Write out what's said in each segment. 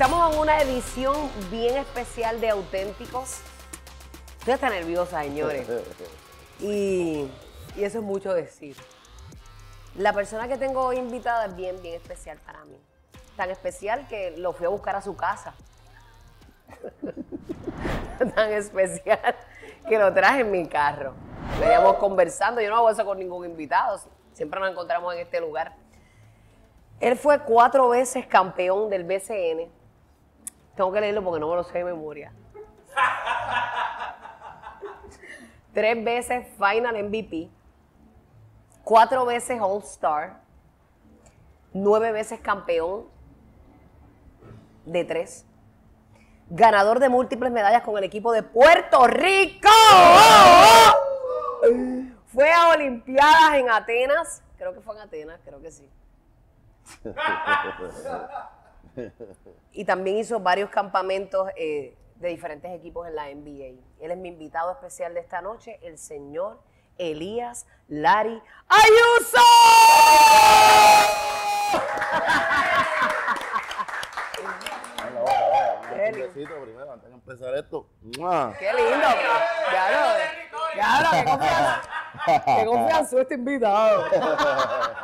Estamos en una edición bien especial de Auténticos. Estoy hasta nerviosa, señores. Y, y eso es mucho decir. La persona que tengo hoy invitada es bien, bien especial para mí. Tan especial que lo fui a buscar a su casa. Tan especial que lo traje en mi carro. Veníamos conversando. Yo no hago eso con ningún invitado. Siempre nos encontramos en este lugar. Él fue cuatro veces campeón del BCN. Tengo que leerlo porque no me lo sé de memoria. Tres veces Final MVP. Cuatro veces All Star. Nueve veces campeón de tres. Ganador de múltiples medallas con el equipo de Puerto Rico. Fue a Olimpiadas en Atenas. Creo que fue en Atenas, creo que sí. y también hizo varios campamentos eh, de diferentes equipos en la NBA. Él es mi invitado especial de esta noche, el señor Elías Lari Ayuso. Besito primero antes de empezar esto. Qué lindo. Claro, claro, qué confianza. Qué confianza este invitado.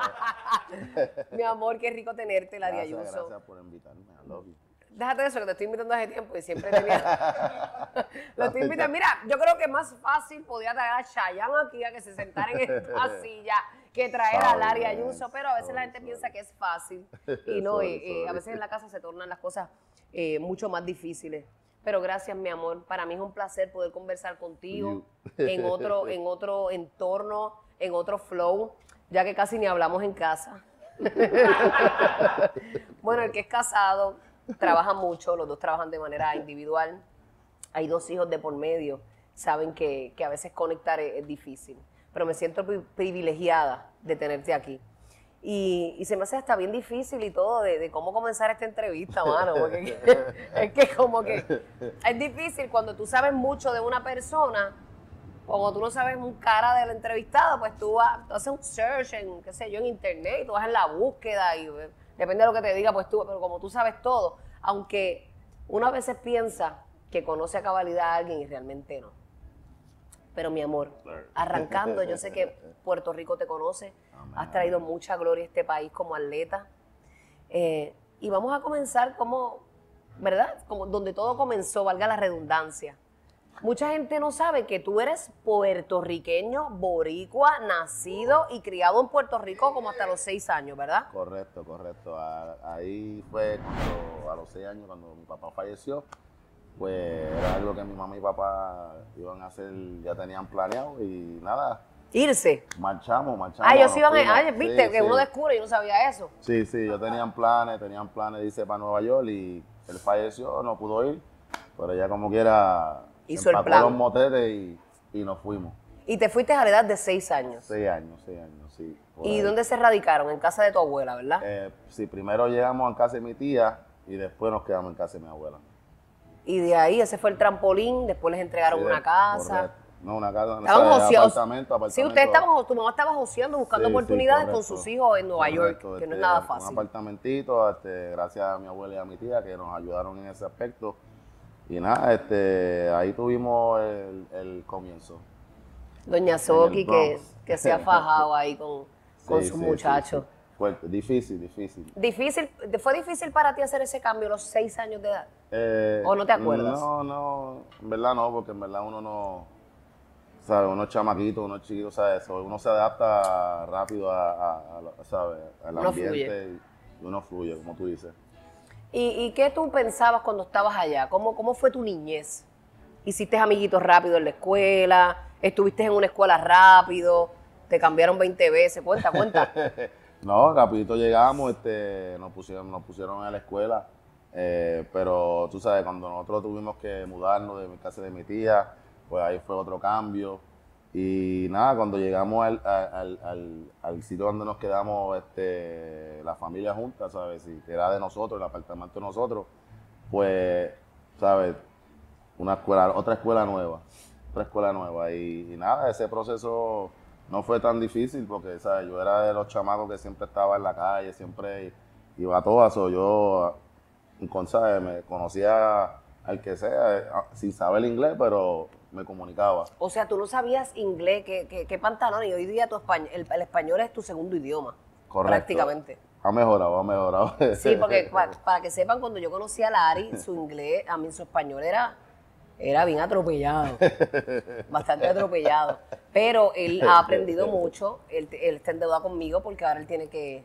Mi amor, qué rico tenerte, Lari Gracias, Ayuso. gracias por invitarme. I love you. Déjate de eso, que te estoy invitando hace tiempo y siempre tenía. Lo estoy invitando. Mira, yo creo que más fácil podía traer a Chayanne aquí a que se sentara en esta silla que traer a Larry Ayuso, pero a veces la gente piensa que es fácil y no, y, eh, a veces en la casa se tornan las cosas eh, mucho más difíciles. Pero gracias, mi amor. Para mí es un placer poder conversar contigo en otro, en otro entorno, en otro flow, ya que casi ni hablamos en casa. Bueno, el que es casado trabaja mucho, los dos trabajan de manera individual. Hay dos hijos de por medio, saben que, que a veces conectar es, es difícil. Pero me siento pri- privilegiada de tenerte aquí. Y, y se me hace hasta bien difícil y todo de, de cómo comenzar esta entrevista, mano. Porque es que como que es difícil cuando tú sabes mucho de una persona, o cuando tú no sabes un cara del entrevistado, pues tú, vas, tú haces un search en, qué sé yo, en internet, y tú vas en la búsqueda y eh, depende de lo que te diga, pues tú, pero como tú sabes todo, aunque uno a veces piensa que conoce a cabalidad a alguien y realmente no. Pero mi amor, arrancando, yo sé que Puerto Rico te conoce, has traído mucha gloria a este país como atleta. Eh, y vamos a comenzar como, ¿verdad? Como donde todo comenzó, valga la redundancia. Mucha gente no sabe que tú eres puertorriqueño, boricua, nacido y criado en Puerto Rico como hasta los seis años, ¿verdad? Correcto, correcto. A- Ahí fue cuando, a los seis años, cuando mi papá falleció, pues era algo que mi mamá y papá iban a hacer, ya tenían planeado y nada, Irse. marchamos, marchamos. Ah, ellos iban a... fuimos. Ah, viste, Sí, que sí. uno descubre y no sabía eso. Sí, sí, yo tenían planes, tenían planes de irse para Nueva York y él falleció, no pudo ir, pero ella como quiera Hizo el plan. los motetes y, y nos fuimos. Y te fuiste a la edad de seis años. Seis años, seis años, sí. ¿Y ahí. dónde se radicaron? En casa de tu abuela, ¿verdad? Eh, sí, primero llegamos a casa de mi tía y después nos quedamos en casa de mi abuela. Y de ahí ese fue el trampolín, después les entregaron Sí, una casa. correcto. No, una casa, Estaban o sea, joseados. apartamento, apartamento. Sí, ustedes estaban, tu mamá estaba joseando, buscando Sí, sí, oportunidades con sus hijos en Nueva York, que no es este, nada Un fácil. apartamentito, este, gracias a mi abuela y a mi tía que nos ayudaron en ese aspecto. Y nada, este, ahí tuvimos el, el comienzo. Doña Soki, que, se ha fajado ahí con, con Sí, sus sí, sí, muchachos. sí. Fuerte, difícil, difícil. Difícil, ¿Fue difícil para ti hacer ese cambio a los seis años de edad? Eh, ¿O no te acuerdas? No, no, en verdad no, porque en verdad uno no, ¿sabes? Uno es chamaquito, uno es chiquito, ¿sabes? Uno se adapta rápido a, a- a lo- ¿sabes? Al Uno ambiente fluye. y uno fluye, como tú dices. ¿Y, y qué tú pensabas cuando estabas allá? ¿Cómo, ¿Cómo fue tu niñez? ¿Hiciste amiguitos rápido en la escuela? ¿Estuviste en una escuela rápido? ¿Te cambiaron 20 veces? Cuenta, cuenta. No, rapidito llegamos, este, nos pusieron, nos pusieron a la escuela, eh, pero tú sabes, cuando nosotros tuvimos que mudarnos de mi casa de mi tía, pues ahí fue otro cambio. Y nada, cuando llegamos al, al, al, sitio donde nos quedamos este, la familia junta, ¿sabes? Si era de nosotros, el apartamento de nosotros, pues, ¿sabes? Una escuela, otra escuela nueva, otra escuela nueva. Y, nada, ese proceso no fue tan difícil porque, ¿sabes? Yo era de los chamacos que siempre estaba en la calle, siempre iba a todas, o yo ¿sabes? Me conocía al que sea, eh, sin saber inglés, pero me comunicaba. O sea, tú no sabías inglés, qué, qué, qué pantalón, y hoy día tu español, el, el español es tu segundo idioma. Correcto. Prácticamente. Ha mejorado, ha mejorado. Sí, porque pa- para que sepan, cuando yo conocí a Lari, su inglés, a mí su español era, era bien atropellado. Bastante atropellado. Pero él ha aprendido mucho. Él, él está en deuda conmigo porque ahora él tiene que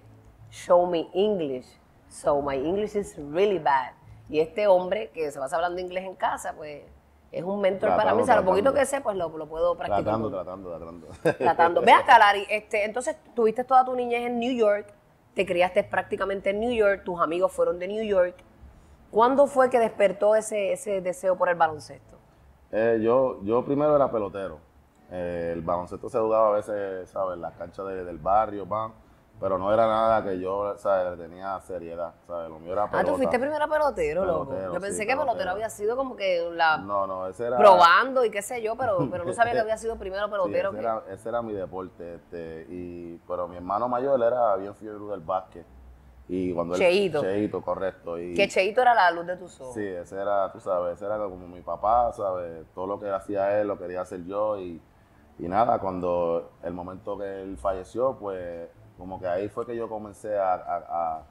show me English. So my English is really bad. Y este hombre que se pasa hablando inglés en casa, pues es un mentor para mí. O sea, lo poquito que sé, pues lo, lo puedo practicar. tratando, tratando, tratando. tratando. Ve acá, Lari, este, entonces tuviste toda tu niñez en New York, te criaste prácticamente en New York, tus amigos fueron de New York. ¿Cuándo fue que despertó ese, ese deseo por el baloncesto? Eh, yo, yo primero era pelotero. Eh, el baloncesto se jugaba a veces, ¿sabes? En las canchas de- del barrio, pan, pero no era nada que yo, ¿sabes? Le tenía seriedad, ¿sabes? Lo mío era pelota. Ah, tú fuiste primero pelotero, loco. Pelotero, Yo pensé sí, que pelotero pelotero. había sido como que la No, no, ese era... probando y qué sé yo, pero, pero no sabía que había sido primero Sí, pelotero. ese, que- era, ese era mi deporte, este, y, pero mi hermano mayor él era bien fiebre del básquet. Y cuando él- Cheito. Cheito, correcto. Y, Que Cheito era la luz de tus ojos. Sí, ese era, tú sabes, ese era como mi papá, ¿sabes? Todo lo que hacía él lo quería hacer yo y, y nada, cuando el momento que él falleció, pues como que ahí fue que yo comencé a, a, a-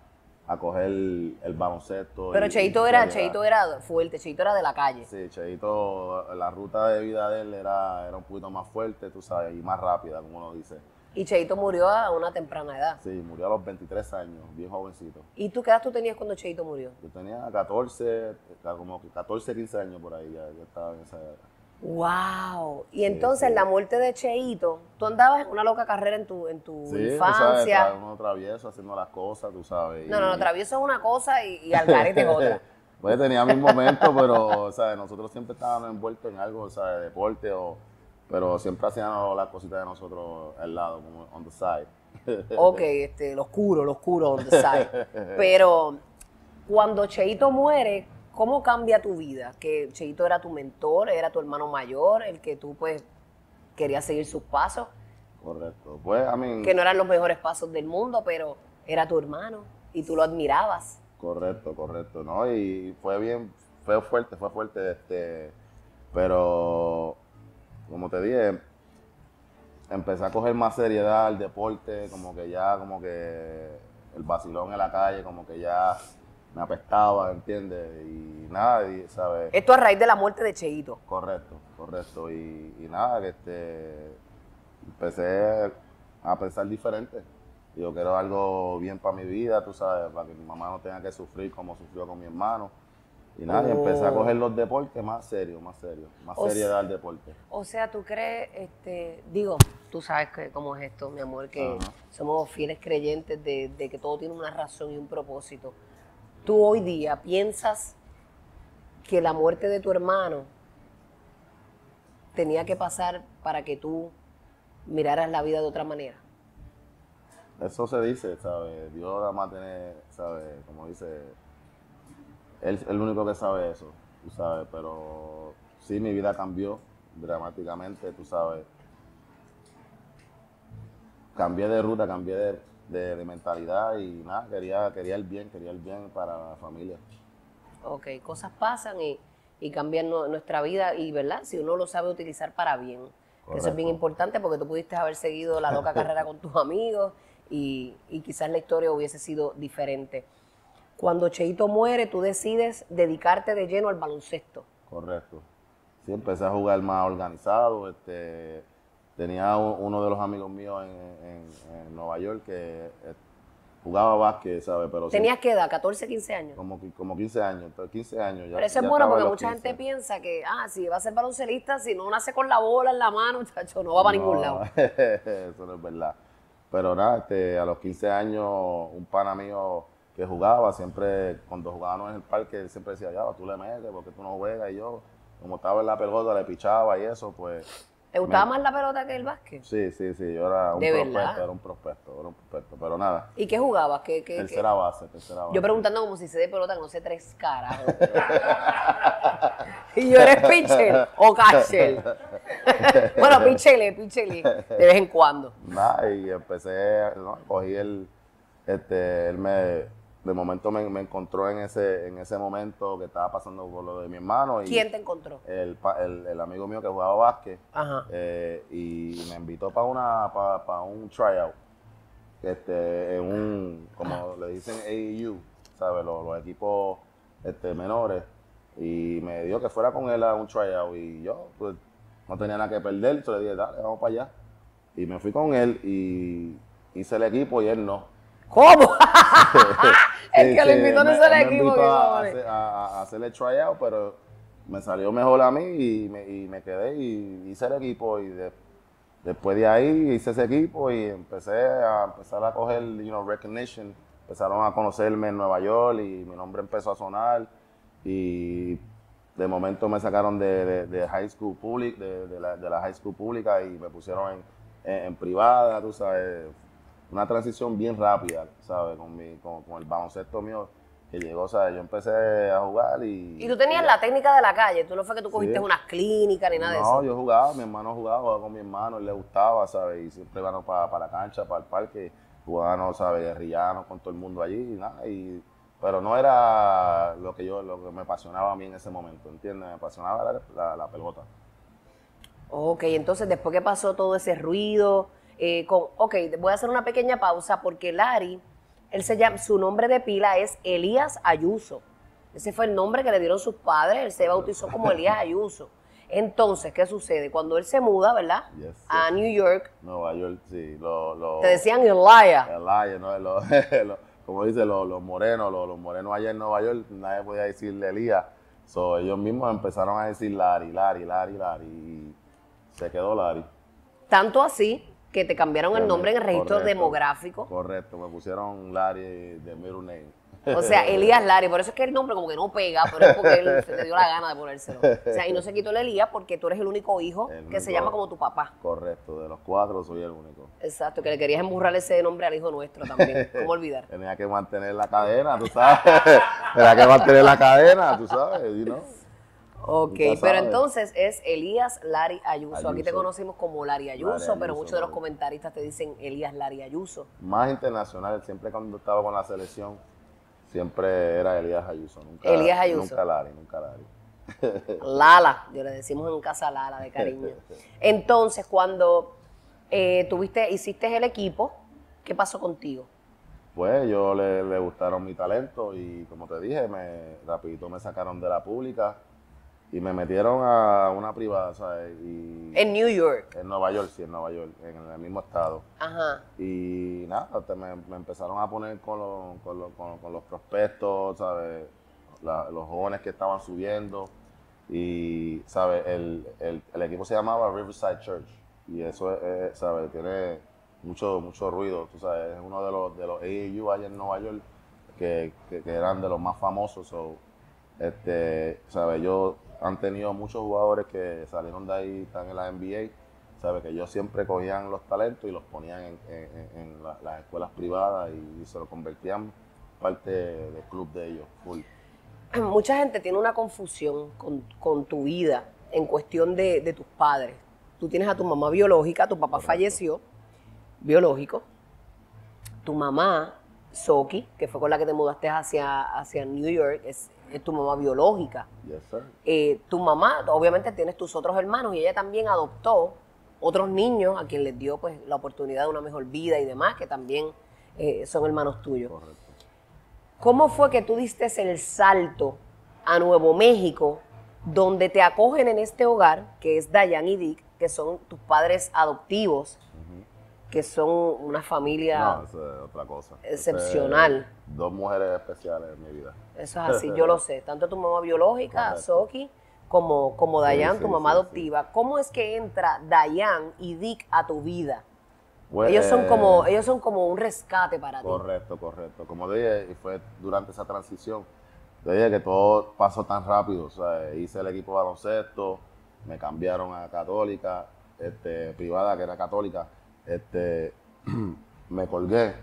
a coger el, el baloncesto. Pero y- Cheito y era. Cheito era fuerte, Cheito era de la calle. Sí, Cheito, la ruta de vida de él era, era un poquito más fuerte, tú sabes, y más rápida, como uno dice. Y Cheito murió a una temprana edad. Sí, murió a los 23 años, bien jovencito. ¿Y tú qué edad tú tenías cuando Cheito murió? Yo tenía 14, como que 14, 15 años por ahí, ya, ya estaba en esa edad. Wow. Y entonces sí. la muerte de Cheito, tú andabas en una loca carrera en tu, en tu Sí, sabes, infancia. estaba uno travieso haciendo las cosas, tú sabes. no, no, no, travieso es una cosa y, y algarete es otra. Pues tenía mis momentos, pero, ¿sabes? Nosotros siempre estábamos envueltos en algo, ¿sabes? Deporte o... Pero siempre hacíamos las cositas de nosotros al lado, como on the side. Ok, este, lo oscuro, lo oscuro on the side. Pero cuando Cheito muere, ¿cómo cambia tu vida? Que Cheito era tu mentor, era tu hermano mayor, el que tú pues querías seguir sus pasos, Correcto. Pues, a mí... que no eran los mejores pasos del mundo, pero era tu hermano y tú lo admirabas. Correcto, correcto, ¿no? Y fue bien, fue fuerte, fue fuerte, este, pero como te dije, empecé a coger más seriedad al deporte, como que ya, como que el vacilón en la calle, como que ya me apestaba, ¿entiendes? Y nada, y, ¿sabes? Esto a raíz de la muerte de Cheito. Correcto, correcto. Y, y nada, que este, empecé a pensar diferente. Yo quiero algo bien para mi vida, tú sabes, para que mi mamá no tenga que sufrir como sufrió con mi hermano. Y nada, y empecé a Oh. coger los deportes más serios, más serios, más O seriedad al deporte. O sea, tú crees, este, digo, tú sabes que cómo es esto, mi amor, que somos fieles creyentes de, de que todo tiene una razón y un propósito. Tú hoy día piensas que la muerte de tu hermano tenía que pasar para que tú miraras la vida de otra manera. Eso se dice, ¿sabes? Dios nada más tiene, ¿sabes? Como dice, él es el único que sabe eso, tú sabes, pero sí, mi vida cambió dramáticamente, tú sabes. Cambié de ruta, cambié de, de- de mentalidad y nada, quería, quería el bien, quería el bien para la familia. Ok, cosas pasan y, y cambian nu- nuestra vida y, ¿verdad? Si uno lo sabe utilizar para bien. Eso es bien importante porque tú pudiste haber seguido la loca carrera con tus amigos y, y quizás la historia hubiese sido diferente. Cuando Cheito muere, tú decides dedicarte de lleno al baloncesto. Correcto. Sí, empecé a jugar más organizado. Este, tenía un- uno de los amigos míos en, en- en Nueva York que eh, jugaba básquet, ¿sabes? Pero sí, ¿Tenías qué edad? ¿14, 15 años? como, como 15 años, entonces 15 años ya. Pero eso es bueno porque mucha 15. gente piensa que, ah, si va a ser baloncelista, si no nace con la bola en la mano, chacho, no va para ningún lado. eso no es verdad. Pero nada, este, a los 15 años, un pana mío que jugaba, siempre, cuando jugábamos en el parque, él siempre decía, ya, tú le metes, porque tú no juegas, y yo, como estaba en la pelota, le pichaba y eso, pues, ¿Te gustaba Me- más la pelota que el básquet? sí, sí, sí, yo era un ¿De prospecto, verdad? era un prospecto, era un prospecto, pero nada, ¿Y qué jugabas? ¿Qué, qué, qué? tercera base, tercera base. Yo preguntando como si sé de pelota, que no sé tres carajos. y yo eres pitcher o catcher. bueno, pitcher, pitcher de vez en cuando. Nada, y empecé, ¿no? cogí el, este, él me, de momento me, me encontró en ese, en ese momento que estaba pasando por lo de mi hermano. Y ¿Quién te encontró? El, el, el amigo mío que jugaba básquet Ajá. eh, y me invitó para una para, para un tryout este en un como le dicen AAU sabes los, los equipos este, menores y me dijo que fuera con él a un tryout y yo pues no tenía nada que perder entonces le dije dale vamos para allá y me fui con él y hice el equipo y él no ¿Cómo? el que lo sí, invitó no me equipo. a, a- a hacer el tryout, pero me salió mejor a mí y me, y me quedé y hice el equipo y de- después de ahí hice ese equipo y empecé a empezar a coger, you know, recognition. Empezaron a conocerme en Nueva York y mi nombre empezó a sonar y de momento me sacaron de, de- de high school public, de, de la, de la high school pública y me pusieron en, en- en privada, tú sabes, una transición bien rápida, ¿sabes? Con, mi, con, con el baloncesto mío que llegó, ¿sabes? Yo empecé a jugar y... Y tú tenías la técnica de la calle, tú no fue que tú cogiste Sí. unas clínicas ni nada de No, eso. yo jugaba, mi hermano jugaba, jugaba con mi hermano, él le gustaba, ¿sabes? Y siempre íbamos para la cancha, para el parque, jugábamos, ¿sabes? Guerrillanos con todo el mundo allí y nada. Y, pero no era lo que yo, lo que me apasionaba a mí en ese momento, ¿entiendes? Me apasionaba la, la- la pelota. Ok, entonces después que pasó todo ese ruido, eh, con, ok, voy a hacer una pequeña pausa porque Larry, él se llama, su nombre de pila es Elías Ayuso. Ese fue el nombre que le dieron sus padres, él se bautizó como Elías Ayuso. Entonces, ¿qué sucede? Cuando él se muda, ¿verdad? Yes, A yes. New York, Nueva York, sí, lo... lo te decían Elia. Elaya, ¿no? Lo- como dice, los, morenos, los, los morenos allá en Nueva York, nadie podía decirle Elías. So, ellos mismos empezaron a decir Larry, Larry, Larry, Larry, y se quedó Larry. Tanto así que te cambiaron el nombre en el registro Correcto. demográfico. Correcto, me pusieron Larry de middle name. O sea, Elías Larry, por eso es que el nombre como que no pega, pero es porque él se te dio la gana de ponérselo. O sea, y no se quitó el Elías porque tú eres el único hijo El que se llama como tu papá. Correcto, de los cuatro soy el único. Exacto, que le querías emburrar ese nombre al hijo nuestro también. ¿Cómo olvidar? Tenía que mantener la cadena, tú sabes. Tenía que mantener la cadena, tú sabes, know? Ok, pero entonces es Elías Lari Ayuso. Aquí te conocimos como Lari Ayuso, Lari pero muchos de los Lari. comentaristas te dicen Elías Lari Ayuso. Más internacional, siempre cuando estaba con la selección, siempre era Elías Ayuso. Nunca, Elías Ayuso. Nunca Larry, nunca Larry. Lala, yo le decimos en casa Lala de cariño. Entonces, cuando eh, tuviste, hiciste el equipo, ¿qué pasó contigo? Pues yo le, le gustaron mi talento y como te dije, me, rapidito me sacaron de la pública y me metieron a una privada, ¿sabes? Y En New York. en Nueva York, sí, en Nueva York, en el mismo estado. Ajá. Y nada, te- me, me empezaron a poner con, los- con, los- con- con los prospectos, ¿sabes? La- los jóvenes que estaban subiendo. Y, ¿sabes? El, el- el equipo se llamaba Riverside Church. Y eso, es, es, ¿sabes? Tiene mucho, mucho ruido, tú sabes. Es uno de los, de los AAU allá en Nueva York que, que- que eran de los más famosos. So, este, ¿sabes? Ellos han tenido muchos jugadores que salieron de ahí, están en la NBA. ¿Sabes? Que ellos siempre cogían los talentos y los ponían en, en- en la- las escuelas privadas y, se lo convertían parte del club de ellos, full. Mucha gente tiene una confusión con, con tu vida en cuestión de, de tus padres. Tú tienes a tu mamá biológica, tu papá Correcto. falleció, biológico. Tu mamá, Soki, que fue con la que te mudaste hacia, hacia New York, es, es tu mamá biológica. Yes, sir. Eh, tu mamá, obviamente tienes tus otros hermanos y ella también adoptó otros niños a quien les dio pues la oportunidad de una mejor vida y demás, que también eh, son hermanos tuyos. Correcto. ¿Cómo fue que tú diste el salto a Nuevo México, donde te acogen en este hogar, que es Dayan y Dick, que son tus padres adoptivos, que son una familia, No, eso es otra cosa. Eso es Excepcional. dos mujeres especiales en mi vida. eso es así, yo lo sé, tanto tu mamá biológica, Correcto. Soki, como, como Dayan, sí, tu mamá sí, adoptiva. ¿Cómo es que entra Dayan y Dick a tu vida? Pues, ellos son eh, como, ellos son como un rescate para ti. Correcto, correcto. Como dije, y fue durante esa transición, te dije que todo pasó tan rápido. O sea, hice el equipo de baloncesto, me cambiaron a católica, este, privada que era católica, este, me colgué.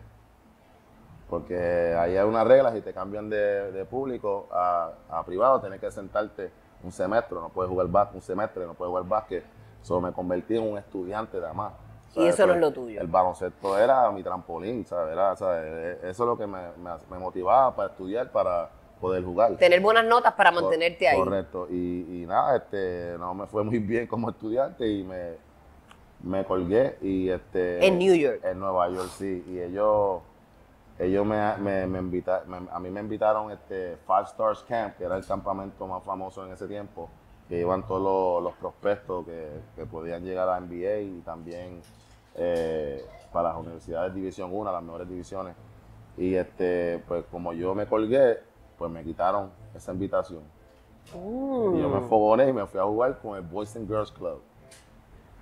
Porque ahí hay unas reglas y te cambian de, de público a, a privado, tienes que sentarte un semestre, no puedes jugar básquet, un semestre, no puedes jugar básquet. So, me convertí en un estudiante de más. Y eso no es lo tuyo. El baloncesto era mi trampolín, ¿sabes? Era, ¿sabes? Eso es lo que me, me, me motivaba para estudiar, para poder jugar. Tener buenas notas para Cor- mantenerte ahí. Correcto. Y, y nada, este, no me fue muy bien como estudiante y me, me colgué y este En New York. en Nueva York sí. Y ellos ellos me, me, me invita- me- a mí me invitaron este Five Stars Camp que era el campamento más famoso en ese tiempo que iban todos los, los prospectos que, que podían llegar a NBA y también eh, para las universidades División 1, las mejores divisiones. Y este pues como yo me colgué pues me quitaron esa invitación. Y yo me fogoné y me fui a jugar con el Boys and Girls Club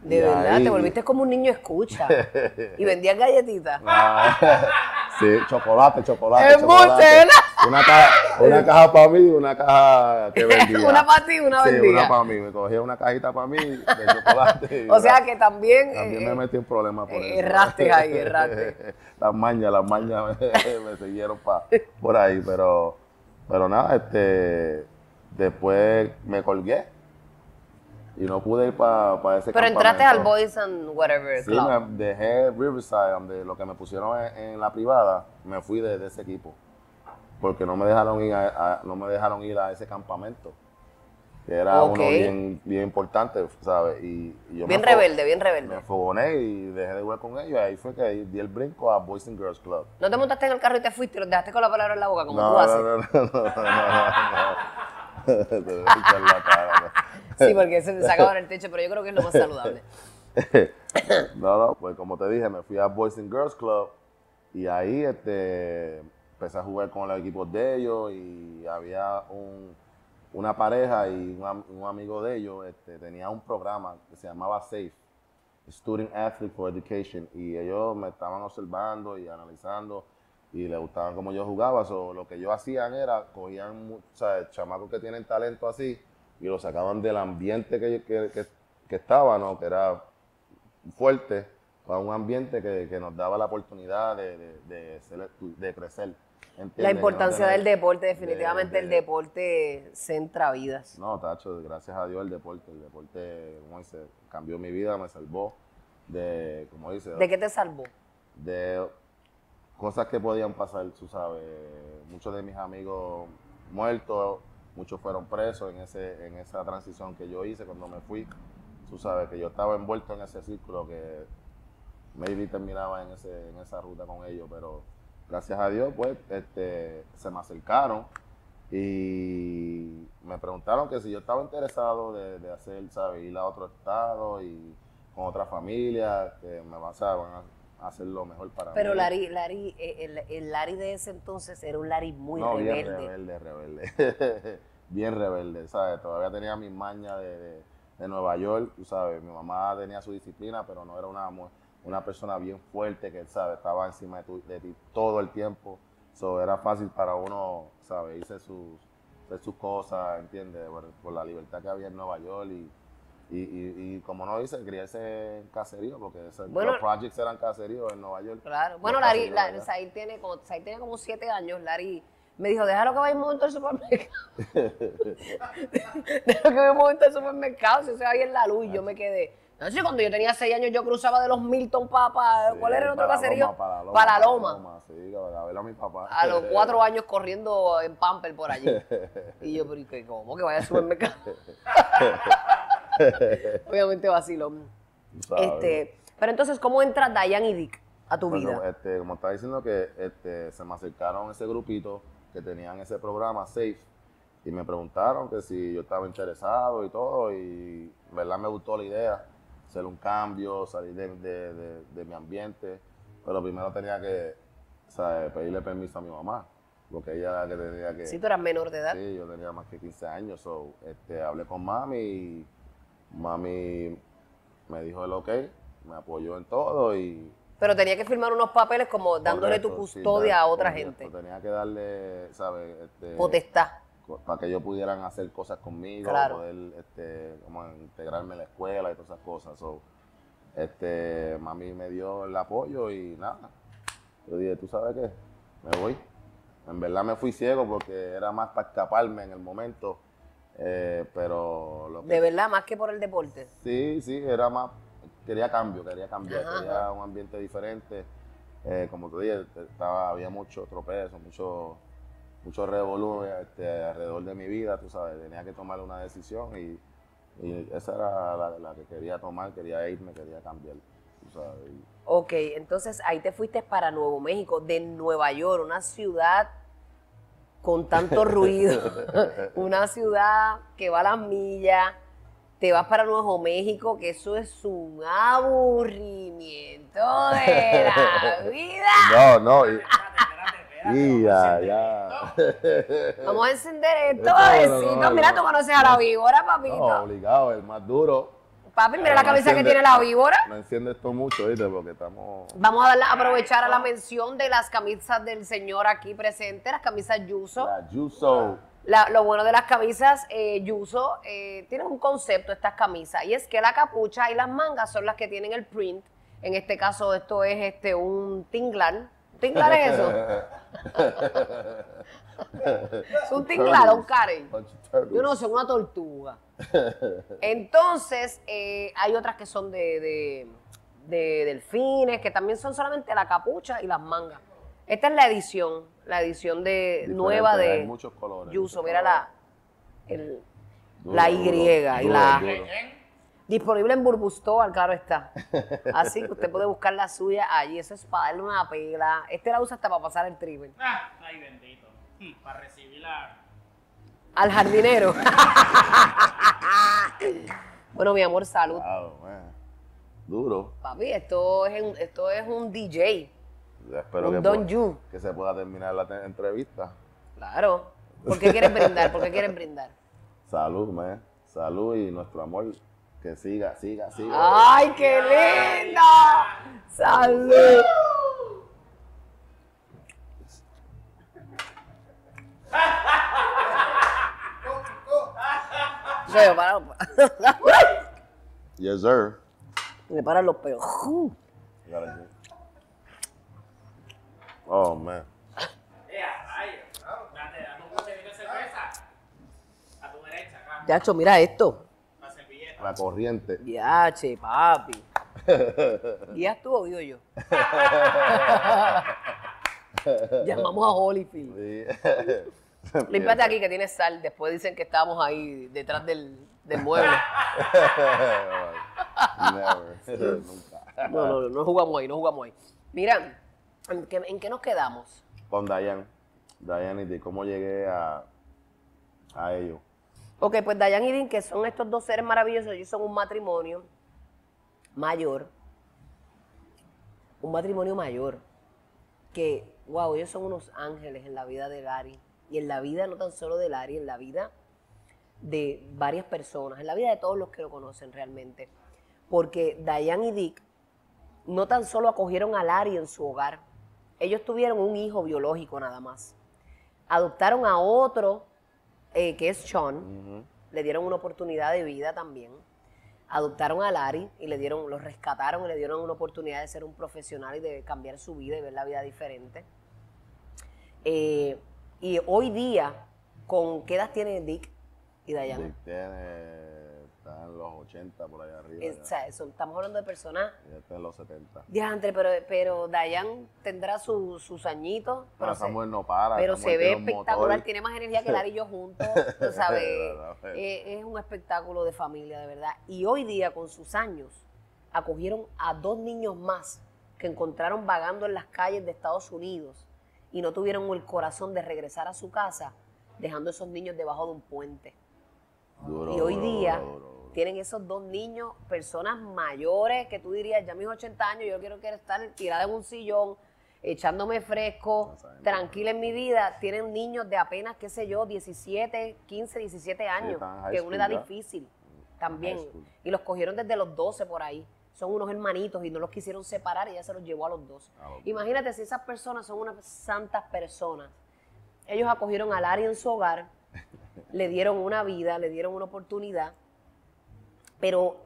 de y verdad, ahí- te volviste como un niño escucha. y vendías galletitas. Ah, sí, chocolate, chocolate. ¡Embuste, chocolate. Una caja, una caja para mí una caja que vendía. Una para ti una sí, vendía. una para mí. Me cogía una cajita para mí de chocolate. O sea que también, También eh, me metí en problemas por eh, eso. erraste ahí, erraste. las mañas, las mañas me, me siguieron pa- por ahí, pero, pero nada, este, después me colgué y no pude ir para ese pero entraste al. Boys and Whatever Sí, Club. me dejé Riverside, donde lo que me pusieron en, en la privada, me fui de, de ese equipo. Porque no me dejaron ir a, a- no me dejaron ir a ese campamento. Que era uno bien, bien importante, ¿sabes? Y, y yo bien me rebelde, bien Me rebelde. fogoné y dejé de jugar con ellos. Ahí fue que di el brinco a Boys and Girls Club. ¿No te montaste en el carro y te fuiste y los dejaste con la palabra en la boca como no, tú haces? no, no, no, no, no, Sí, porque se te sacaban el techo, pero yo creo que es lo más saludable. no, no, pues como te dije, me fui a Boys and Girls Club y ahí este, empecé a jugar con los equipos de ellos y había un- una pareja y un amigo de ellos este, tenía un programa que se llamaba SAFE, Student Athlete for Education, y ellos me estaban observando y analizando y les gustaban cómo yo jugaba. So, lo que yo hacían era, cogían o sea, chamacos que tienen talento así y lo sacaban del ambiente que, que, que, que estaba, ¿no? que era fuerte, a un ambiente que, que nos daba la oportunidad de, de, de ser estu- de crecer. ¿entiendes? La no importancia del deporte, definitivamente de- el de- deporte centra vidas. No, Tacho, gracias a Dios el deporte. El deporte, como dice, cambió mi vida, me salvó de, como dice, ¿De qué te salvó? de cosas que podían pasar, tú sabes. Muchos de mis amigos muertos, muchos fueron presos en, ese, en esa transición que yo hice cuando me fui. Tú sabes que yo estaba envuelto en ese círculo que maybe terminaba en, ese, en esa ruta con ellos, pero gracias a Dios, pues, este, se me acercaron y me preguntaron que si yo estaba interesado de, hacer, ¿sabes? Ir a otro estado y con otra familia, que me a hacer lo mejor para Pero mí. Larry, Larry, eh, el, el Larry de ese entonces era un Larry muy no, rebelde. bien rebelde, rebelde. bien rebelde, ¿sabes? Todavía tenía mis mañas de, de- de Nueva York, tú sabes. Mi mamá tenía su disciplina, pero no era una, una persona bien fuerte que, ¿sabes? Estaba encima de, tu- de ti todo el tiempo. So, era fácil para uno, ¿sabes? Irse sus, hacer sus cosas, ¿entiendes? Por, por la libertad que había en Nueva York y, y, y, y como no dice, criarse en caserío, porque ese- Bueno. los projects eran caseríos en Nueva York. Claro. Bueno, Larry, caseríos, la, ¿verdad? Said tiene como, Said tiene como siete años. Larry me dijo, déjalo que vaya un momento al supermercado. déjalo que vaya un momento al supermercado, si se va ahí en la luz. Y yo me quedé. No sé, cuando yo tenía seis años yo cruzaba de los Milton para... Sí, ¿Cuál era el otro para la caserío? Loma, para la Loma. Para la Loma. sí, para ver a mi papá. A los cuatro años corriendo en Pamper por allí. Y yo, pero. ¿cómo que vaya al supermercado? Obviamente vacilón. Este, pero entonces, ¿cómo entra Diane y Dick a tu Pues, vida? este, como estaba diciendo que este, se me acercaron ese grupito que tenían ese programa Safe y me preguntaron que si yo estaba interesado y todo y verdad me gustó la idea, hacer un cambio, salir de, de- de- de mi ambiente, pero primero tenía que ¿sabes? pedirle permiso a mi mamá, porque ella era la que tenía que... Si tú eras menor de edad. Sí, yo tenía más que 15 años, so, este, hablé con mami y mami me dijo el ok, me apoyó en todo y... Pero tenía que firmar unos papeles como dándole tu Correcto, custodia a otra correcto, gente. Tenía que darle, ¿sabes? Este, Potestad. para que ellos pudieran hacer cosas conmigo, Claro. poder este, como integrarme en la escuela y todas esas cosas. So, este, mami me dio el apoyo y nada. Yo dije, ¿tú sabes qué? Me voy. En verdad me fui ciego porque era más para escaparme en el momento. Eh, pero lo que De verdad, más que por el deporte. Sí, sí, era más quería cambio, quería cambiar, Ajá, quería un ambiente diferente. Eh, como te dije, estaba, había mucho tropezo, mucho, mucho revolú este, alrededor de mi vida, tú sabes, tenía que tomar una decisión y, y esa era la, la que quería tomar, quería irme, quería cambiar, tú sabes. Ok, entonces ahí te fuiste para Nuevo México, de Nueva York, una ciudad con tanto ruido, una ciudad que va a las millas, te vas para Nuevo México, que eso es un aburrimiento de la vida. No, no, y, y ya. Vamos a encender esto, No, no, no, Mira, no. tú conoces a la víbora, No, papito. obligado, el más duro. Papi, mira la No cabeza que enciende- tiene la víbora. No enciende esto mucho, ¿viste? Porque estamos... Vamos a darle- aprovechar a la mención de las camisas del señor aquí presente, las camisas Yuso. La Yuso. La- lo bueno de las camisas eh, Yuso, eh, tienen un concepto estas camisas, y es que la capucha y las mangas son las que tienen el print. En este caso, esto es este un tinglar. ¿Tinglar es eso? es un tinglar, un Karen. Yo no sé, una tortuga. Entonces, eh, hay otras que son de, de- de delfines, que también son solamente la capucha y las mangas. Esta es la edición, la edición de Diferente, nueva de hay muchos colores, Yuso. muchos Mira la, el- Duro, la Y duro, y la duro. Disponible en Burbustoal, claro está. Así que usted puede buscar la suya allí. Eso es para darle una pela. Este la usa hasta para pasar el triple. Ah, ay, bendito. Hmm, Para recibir la. Al jardinero. bueno, mi amor, salud. Wow. Duro. Papi, esto es un, esto es un DJ. Espero Un que, Don pueda- Yu. que se pueda terminar la te- entrevista. Claro. ¿Por qué quieres brindar? ¿Por qué quieres brindar? Salud, man. Salud y nuestro amor que siga, siga, siga. ¡Ay, qué linda! ¡Salud! Me paran, Yes, sir. me paran los pelos. Oh, man. Yacho, mira esto. La servilleta. La corriente. Yache, papi. Ya estuvo, digo yo. Llamamos a Holyfield. Sí. Límpiate aquí que tienes sal. Después dicen que estábamos ahí detrás del, del mueble. Never. Nunca. No, no, no, no jugamos ahí, no jugamos ahí. Mira, ¿en qué, en qué nos quedamos? Con Dayan. Dayan y de cómo llegué a, a ellos. Ok, pues Dayan y Dean, que son estos dos seres maravillosos, ellos son un matrimonio mayor. Un matrimonio mayor. Que, wow, ellos son unos ángeles en la vida de Gary. Y en la vida no tan solo de Larry, en la vida de varias personas, en la vida de todos los que lo conocen realmente. Porque Diane y Dick no tan solo acogieron a Larry en su hogar, ellos tuvieron un hijo biológico nada más. Adoptaron a otro, eh, que es Sean, le dieron una oportunidad de vida también. Adoptaron a Larry y le dieron, lo rescataron y le dieron una oportunidad de ser un profesional y de cambiar su vida y ver la vida diferente. Eh, y hoy día, ¿con qué edad tiene Dick y Diane? Dick tiene, está en los 80 por allá arriba. Eh, o sea, estamos hablando de personas. Ya está en los 70. Diantre, pero, pero Dayan tendrá su- sus añitos. Pero, se, mujer no para. pero se ve espectacular, motor. tiene más energía que Larry y yo juntos. Tú sabes, eh, es un espectáculo de familia, de verdad. Y hoy día, con sus años, acogieron a dos niños más que encontraron vagando en las calles de Estados Unidos y no tuvieron el corazón de regresar a su casa, dejando esos niños debajo de un puente. Duro, Y hoy día duro, duro. tienen esos dos niños, personas mayores, que tú dirías, ya mis 80 años, yo quiero, estar tirada en un sillón, echándome fresco, Exactamente. tranquila en mi vida. Tienen niños de apenas, qué sé yo, 17, 15, 17 años, que es una edad ya. difícil también. High school. Y los cogieron desde los 12 por ahí. Son unos hermanitos y no los quisieron separar y ya se los llevó a los dos. A los dos. Imagínate si esas personas son unas santas personas. Ellos acogieron a Larry en su hogar, le dieron una vida, le dieron una oportunidad, pero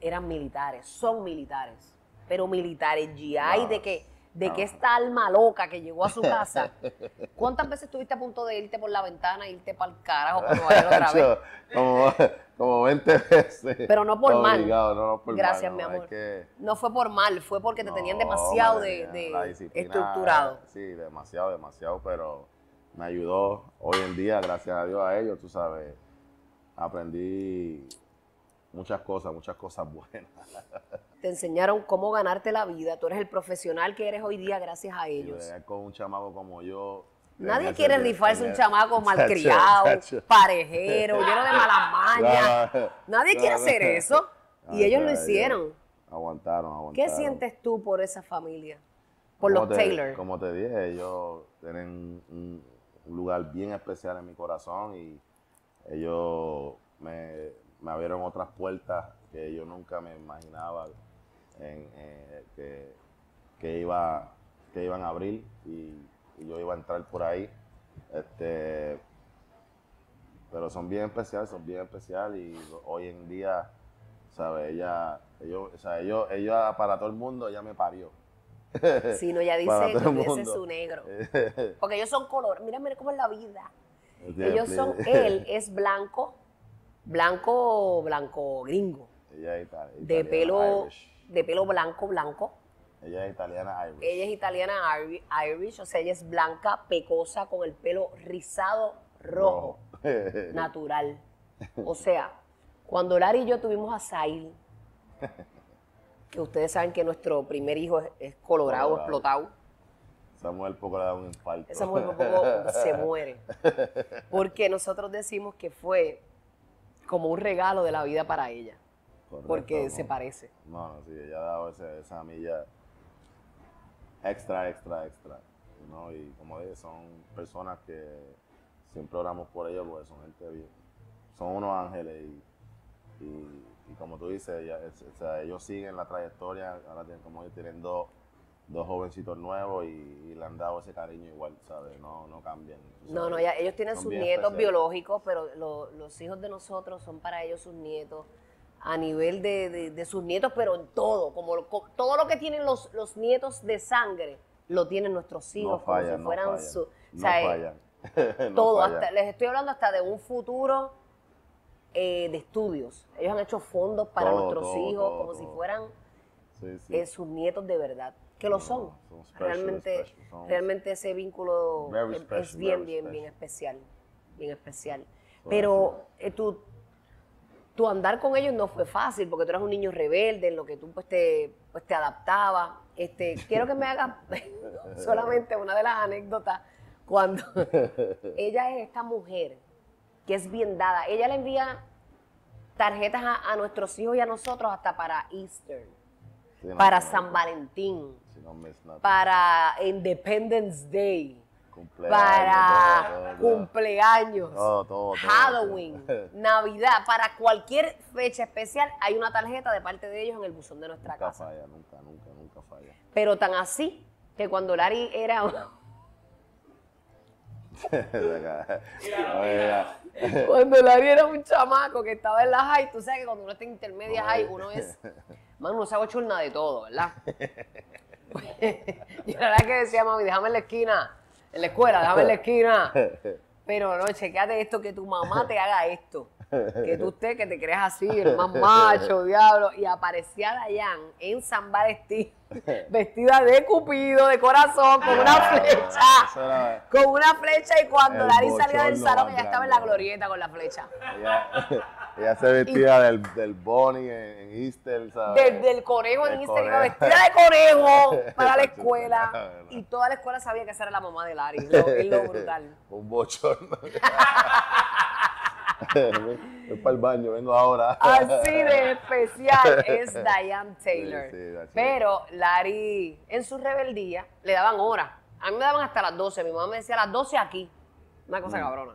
eran militares, son militares, pero militares GI Wow. de que de que esta alma loca que llegó a su casa, ¿cuántas veces estuviste a punto de irte por la ventana e irte para el carajo Nueva York otra vez? como, como 20 veces. Pero no por mal. Obligado, no, no por Gracias, mal, mi amor. es que- No fue por mal, fue porque te tenían demasiado de, estructurado. Sí, demasiado, demasiado, pero me ayudó hoy en día, gracias a Dios a ellos, tú sabes, aprendí muchas cosas, muchas cosas buenas. Te enseñaron cómo ganarte la vida. Tú eres el profesional que eres hoy día gracias a ellos. con un chamaco como yo. Nadie quiere rifarse un chamaco malcriado, parejero, lleno de malas mañas. Nadie quiere hacer eso. Y ellos lo hicieron. Aguantaron, aguantaron. ¿Qué sientes tú por esa familia? Por Como los te- Taylor. Como te dije, ellos tienen un, un lugar bien especial en mi corazón y ellos me, me abrieron otras puertas que yo nunca me imaginaba en, eh, que, que, iba, que iban a abrir y, y yo iba a entrar por ahí. Este, pero son bien especiales, son bien especiales y hoy en día, ¿sabes? Ella, ellos, o sea, ellos, ella para todo el mundo, ella me parió. Si no, Para dice que ese es su negro. Porque ellos son color. Mira, mira cómo es la vida. Sí, Ellos sí. son, él es blanco, blanco, blanco gringo. Ella es ita- De italiana, pelo, Irish. De pelo blanco, blanco. Ella es italiana Irish. Ella es italiana Iri- Irish, o sea, ella es blanca, pecosa, con el pelo rizado rojo, natural. O sea, cuando Lara y yo tuvimos a Sail, que ustedes saben que nuestro primer hijo es, es colorado, Colorado. explotado, Esa mujer poco le da un infarto. esa mujer por poco se muere. Porque nosotros decimos que fue como un regalo de la vida para ella, Correcto, porque ¿no? se parece. No, no, sí, ella ha dado ese- esa milla extra, extra, extra. ¿no? Y como dije, son personas que siempre oramos por ellos porque son gente bien. Son unos ángeles y, y- y como tú dices, ella- es- o sea, ellos siguen la trayectoria. Ahora tienen, como ellos tienen dos, dos jovencitos nuevos y, y le han dado ese cariño igual, ¿sabes? No, no cambian. No, no, ya- ellos tienen Son sus nietos especiales. biológicos, pero lo- los hijos de nosotros son para ellos sus nietos a nivel de, de- de sus nietos, pero en todo, como todo lo que tienen los, los nietos de sangre, lo tienen nuestros hijos, No como si no fueran fallan. su... o No sea, eh, fallan. No todo, hasta, les estoy hablando hasta de un futuro eh, de estudios. Ellos han hecho fondos para Todo, nuestros todo, hijos todo, como si fueran Sí, sí. eh, sus nietos de verdad, que lo No, son. son special, realmente, special, realmente ese vínculo es, bien, bien, bien especial, bien especial. Pero eh, tu, tu andar con ellos no fue fácil, porque tú eras un niño rebelde, en lo que tú pues te, pues, te adaptabas. Este, quiero que me hagas solamente una de las anécdotas cuando ella es esta mujer que es bien dada. Ella le envía tarjetas a, a nuestros hijos y a nosotros hasta para Easter, Sí, no, para no, San Valentín, no para Independence Day, Cumpleaños, para todo, todo, todo. cumpleaños, Halloween. Navidad, para cualquier fecha especial hay una tarjeta de parte de ellos en el buzón de nuestra Nunca casa. falla, nunca, nunca, nunca falla. Pero tan así que cuando Lari era cuando Lari era un chamaco que estaba en la high, tú sabes que cuando uno está en intermedia high, uno es, man, uno sabe churna de todo, ¿verdad? y la verdad que decía, mami, déjame en la esquina, en la escuela, déjame en la esquina. Pero no, chequeate esto, que tu mamá te haga esto. Que tú usted, que te creas así, el más macho, diablo. Y aparecía Dayan en San Valentín, vestida de cupido, de corazón, con una flecha. Con una flecha y cuando Lari salía del salón, ella estaba en la glorieta con la flecha. Ella, se vestía del, del Bonnie en, Easter, ¿sabes? Del, del conejo en Instagram, iba vestida de conejo para la escuela. Y toda la escuela sabía que esa era la mamá de Lari. Lo, es lo brutal. Un bochorno. Voy para el baño, vengo ahora. Así de especial es Diane Taylor. Sí, sí. Pero Larry, en su rebeldía, le daban horas. A mí me daban hasta las 12. Mi mamá me decía a las 12 aquí. Una cosa Mm. cabrona.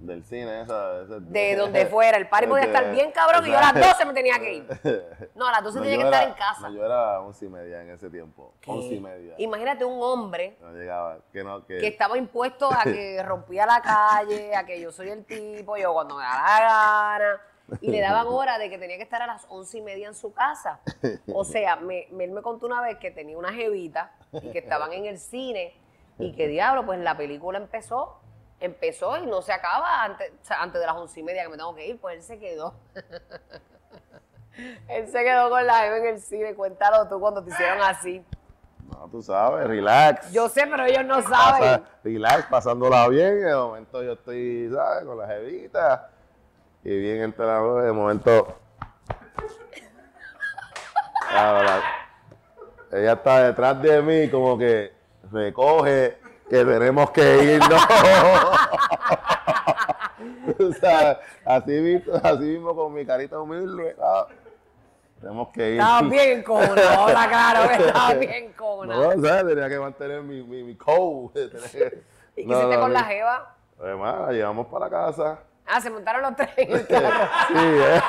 Del cine, esa. esa- De donde fuera. El party podía estar bien cabrón y yo a las 12 me tenía que ir. No, a las 12 No, tenía que estar en casa. No, yo era once y media en ese tiempo. Once y media. Imagínate un hombre No llegaba. Que no, que, que estaba impuesto a que rompía la calle, a que yo soy el tipo, yo cuando me da la gana. y le daban hora de que tenía que estar a las once y media en su casa. O sea, me, me- él me contó una vez que tenía una jevita y que estaban en el cine y que diablo, pues la película empezó, empezó y no se acaba antes, o sea, antes de las once y media que me tengo que ir, pues él se quedó. él se quedó con la jeva en el cine, cuéntalo tú cuando te hicieron así. No, tú sabes, relax. Yo sé, pero ellos no Pasa- saben. relax, pasándola bien. De momento yo estoy, ¿sabes? Con la jevita. Y bien entre la noche, de momento. Ah, la- ella está detrás de mí, como que recoge que tenemos que irnos. Sabes, así, mismo, así mismo con mi carita humilde. tenemos que ir. Estabas bien encojonado, ahora claro que estabas bien encojonado. No, ¿sabes? Tenía que mantener mi, mi, mi ¿Y qué No, hiciste no, con la jeva? Además, la llevamos para casa. Ah, se montaron los tres. Sí, eh,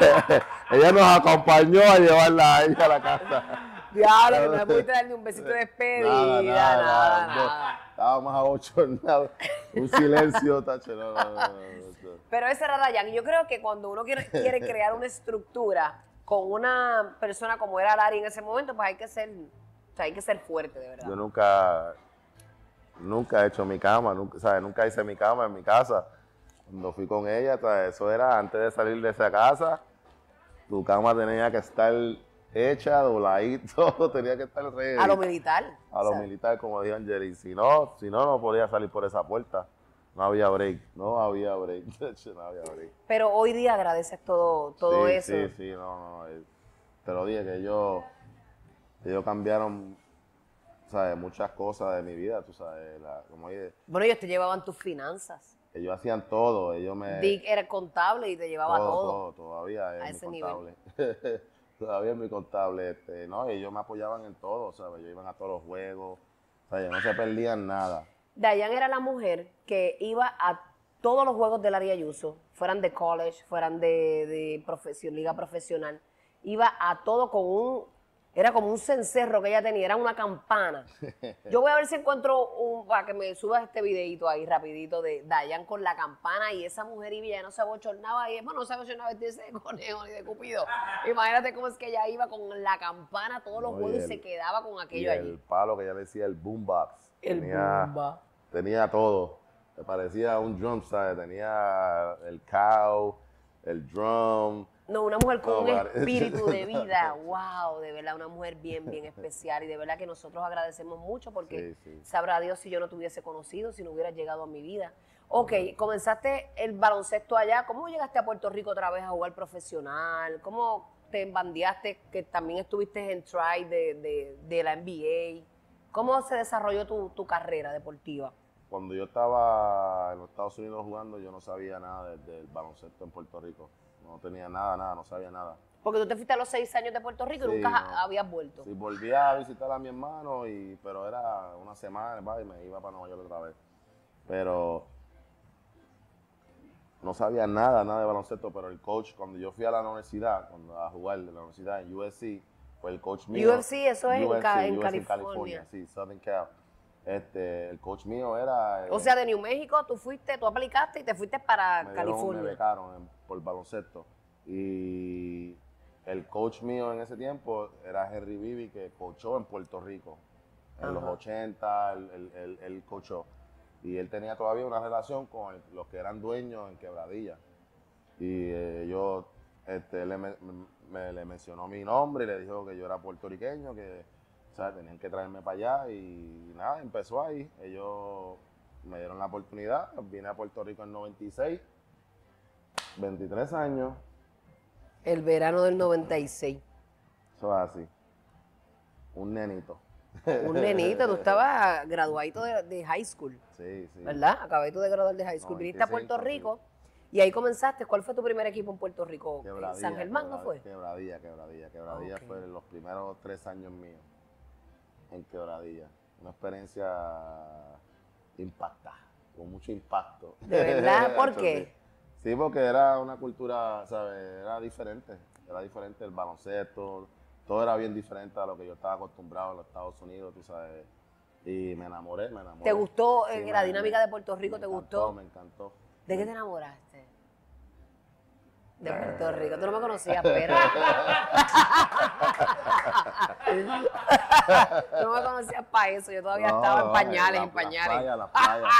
ella nos acompañó a llevarla a ella a la casa. Diablo, que no le pudiste dar ni un besito de despedida, nada, nada. no. Estábamos abochornados. Un silencio, tacho. No, no, no, no, no. Pero ese era Dayan. Y yo creo que cuando uno quiere, quiere crear una estructura con una persona como era Larry en ese momento, pues hay que ser, o sea, hay que ser fuerte, de verdad. Yo nunca, nunca he hecho mi cama, nunca, ¿sabes? nunca hice mi cama en mi casa. Cuando fui con ella, ¿sabes? eso era antes de salir de esa casa. Tu cama tenía que estar hecha, dobladito, tenía que estar ready. A lo militar. A lo o sea, militar, como dijo Angeli. Si no, si no, no podía salir por esa puerta. No había break, no había break, no había break. Pero hoy día agradeces todo, todo sí, eso. Sí, sí, no, no, Te lo dije que ellos, ellos cambiaron, ¿sabes? Muchas cosas de mi vida, tú sabes. la- como dije, Bueno, ellos te llevaban tus finanzas. ellos hacían todo, ellos me... Dick era contable y te llevaba todo, todo. todo, todavía a es ese mi nivel. todavía es mi contable, este, ¿no? Y ellos me apoyaban en todo, ¿sabes? Ellos iban a todos los juegos, o ellos no se perdían nada. Dayan era la mujer que iba a todos los juegos del área Ayuso, fueran de college, fueran de, de profesión, liga profesional. Iba a todo con un, era como un cencerro que ella tenía, era una campana. Yo voy a ver si encuentro un, para que me subas este videito ahí rapidito de Dayan con la campana y esa mujer y ya no se abochornaba y bueno, no se abochornaba vestirse de conejo ni de cupido. Imagínate cómo es que ella iba con la campana todos los No, y juegos y, el- se quedaba con Y aquello el allí. palo que ella decía, el boombox. El tenía. Tenía todo. Me parecía un drum, ¿sabes? Tenía el cow, el drum. No, una mujer con un vale. espíritu de vida. Wow, de verdad, una mujer bien, bien especial. Y de verdad que nosotros agradecemos mucho porque Sí, sí. sabrá Dios si yo no te hubiese conocido, si no hubieras llegado a mi vida. Ok, comenzaste el baloncesto allá. ¿Cómo llegaste a Puerto Rico otra vez a jugar profesional? ¿Cómo te embandeaste que también estuviste en try de, de- de la NBA? ¿Cómo se desarrolló tu, tu carrera deportiva? Cuando yo estaba en los Estados Unidos jugando, yo no sabía nada del, del baloncesto en Puerto Rico. No tenía nada, nada, no sabía nada. Porque tú te fuiste a los seis años de Puerto Rico y nunca no. habías vuelto. Sí, volví a visitar a mi hermano, y, pero era una semana y me iba para Nueva York otra vez. Pero no sabía nada, nada de baloncesto, pero el coach, cuando yo fui a la universidad, cuando a jugar de la universidad en USC, pues el coach mío... UFC, eso es en Ca- en USC California. Sí, Southern Cal. Este, el coach mío era... eh, O sea, de New México tú fuiste, tú aplicaste y te fuiste para me, dieron- me California. becaron en- por baloncesto. Y el coach mío en ese tiempo era Henry Bibi, que coachó en Puerto Rico. En los Ajá. 80, él, él- coachó. Y él tenía todavía una relación con el- los que eran dueños en Quebradilla. Y eh, yo, este, le, me- me- le mencionó mi nombre y le dijo que yo era puertorriqueño, que sea, tenían que traerme para allá. Y nada, empezó ahí. Ellos me dieron la oportunidad. Vine a Puerto Rico en 96, 23 años. El verano del 96. Eso es así. Un nenito. Un nenito, tú estabas graduadito de, de high school, Sí, sí. ¿verdad? Acabé tú de graduar de high school. Viniste a 95, Puerto. Rico y ahí comenzaste. ¿Cuál fue tu primer equipo en Puerto Rico? ¿En Quebradilla, San Germán no fue? Quebradilla, quebradilla. Quebradilla Ok. fue los primeros tres años míos en quebradilla. Una experiencia impactada, con mucho impacto. ¿De verdad? ¿Por qué? Sí, porque era una cultura, ¿sabes? Era diferente. Era diferente el baloncesto. Todo era bien diferente a lo que yo estaba acostumbrado en los Estados Unidos, tú sabes. Y me enamoré, me enamoré. ¿Te gustó Sí, la dinámica de Puerto Rico? me ¿Te encantó, gustó? Me encantó. ¿De qué te enamoraste? De Puerto Rico. Tú no me conocías, pero. Tú no me conocías para eso. Yo todavía No, estaba en pañales, la- en pañales. Las playas,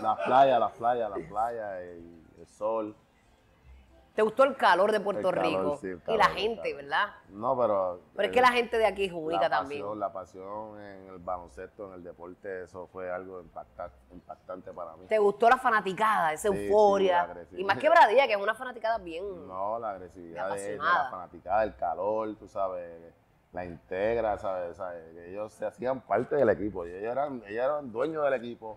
las playas, las playas, las playas, las playas, y el sol. ¿Te gustó el calor de Puerto El calor, Rico? sí, el y la gente. ¿verdad? No, pero. Pero es que la gente de aquí es única la también. La pasión en el baloncesto, en el deporte, eso fue algo impacta- impactante para mí. ¿Te gustó la fanaticada, esa Sí, sí, euforia? la agresividad. y más quebradilla, que es una fanaticada bien. No, la agresividad de, apasionada. la fanaticada, el calor, tú sabes, la integra, ¿sabes? ¿sabes? Que ellos se hacían parte del equipo, y ellos eran, ellos eran dueños del equipo,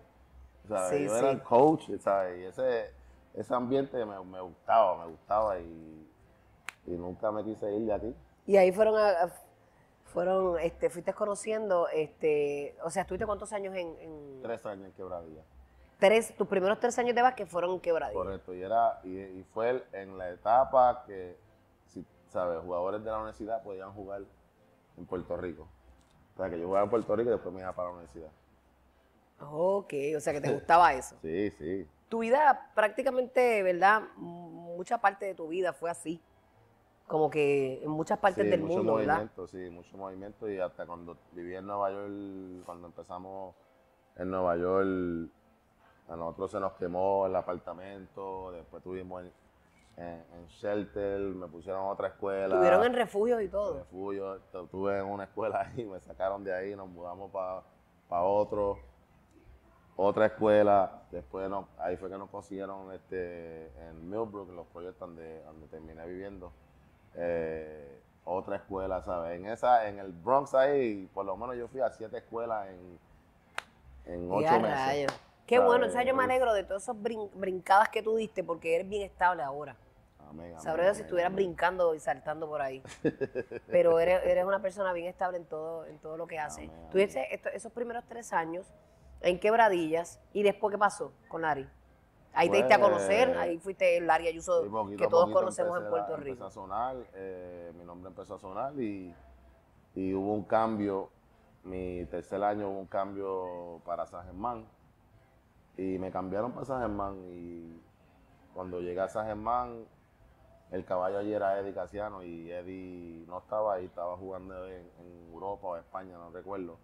¿sabes? Sí, ellos sí. eran coach, ¿sabes? Y ese, ese ambiente me, me gustaba, me gustaba y, y nunca me quise ir de aquí. Y ahí fueron, a- fueron, este, fuiste conociendo, este, o sea, ¿estuviste cuántos años en, en Tres años en quebradilla. tres, tus primeros tres años de básquet fueron en quebradilla? Correcto, y, era, y, y fue en la etapa que, si, ¿sabes? Jugadores de la universidad podían jugar en Puerto Rico. O sea, que yo jugaba en Puerto Rico y después me iba para la universidad. Ok, o sea que te gustaba eso. Sí, sí. Tu vida prácticamente, ¿verdad? Mucha parte de tu vida fue así. Como que en muchas partes sí, del mucho mundo, ¿verdad? movimiento, sí, mucho movimiento y hasta cuando viví en Nueva York, cuando empezamos en Nueva York, a nosotros se nos quemó el apartamento, después tuvimos en, en- en shelter, me pusieron a otra escuela. Estuvieron en refugios y en todo. refugio, tu- estuve en una escuela ahí, me sacaron de ahí, nos mudamos para otro, otra escuela, después nos- ahí fue que nos consiguieron este, en Millbrook, en los proyectos donde, donde terminé viviendo, eh, otra escuela, ¿sabes? En esa, en el Bronx ahí, por lo menos yo fui a siete escuelas en, en ocho meses. rayos. Qué ¿sabes? bueno, o sea, yo me alegro de todas esas brin- brincadas que tú diste porque eres bien estable ahora. Amén, si estuvieras amén. brincando y saltando por ahí. Pero eres, eres una persona bien estable en todo, en todo lo que haces. Esto- esos primeros tres años en quebradillas y después, ¿qué pasó con Lari? Ahí te diste a conocer, Pues, ahí fuiste el Lari Ayuso poquito que todos conocemos en Puerto Rico. Empezó a sonar, eh, mi nombre empezó a sonar y, y hubo un cambio. Mi tercer año hubo un cambio para San Germán y me cambiaron para San Germán y cuando llegué a San Germán el caballo allí era Eddie Casiano y Eddie no estaba ahí, estaba jugando en, en Europa o España, no recuerdo.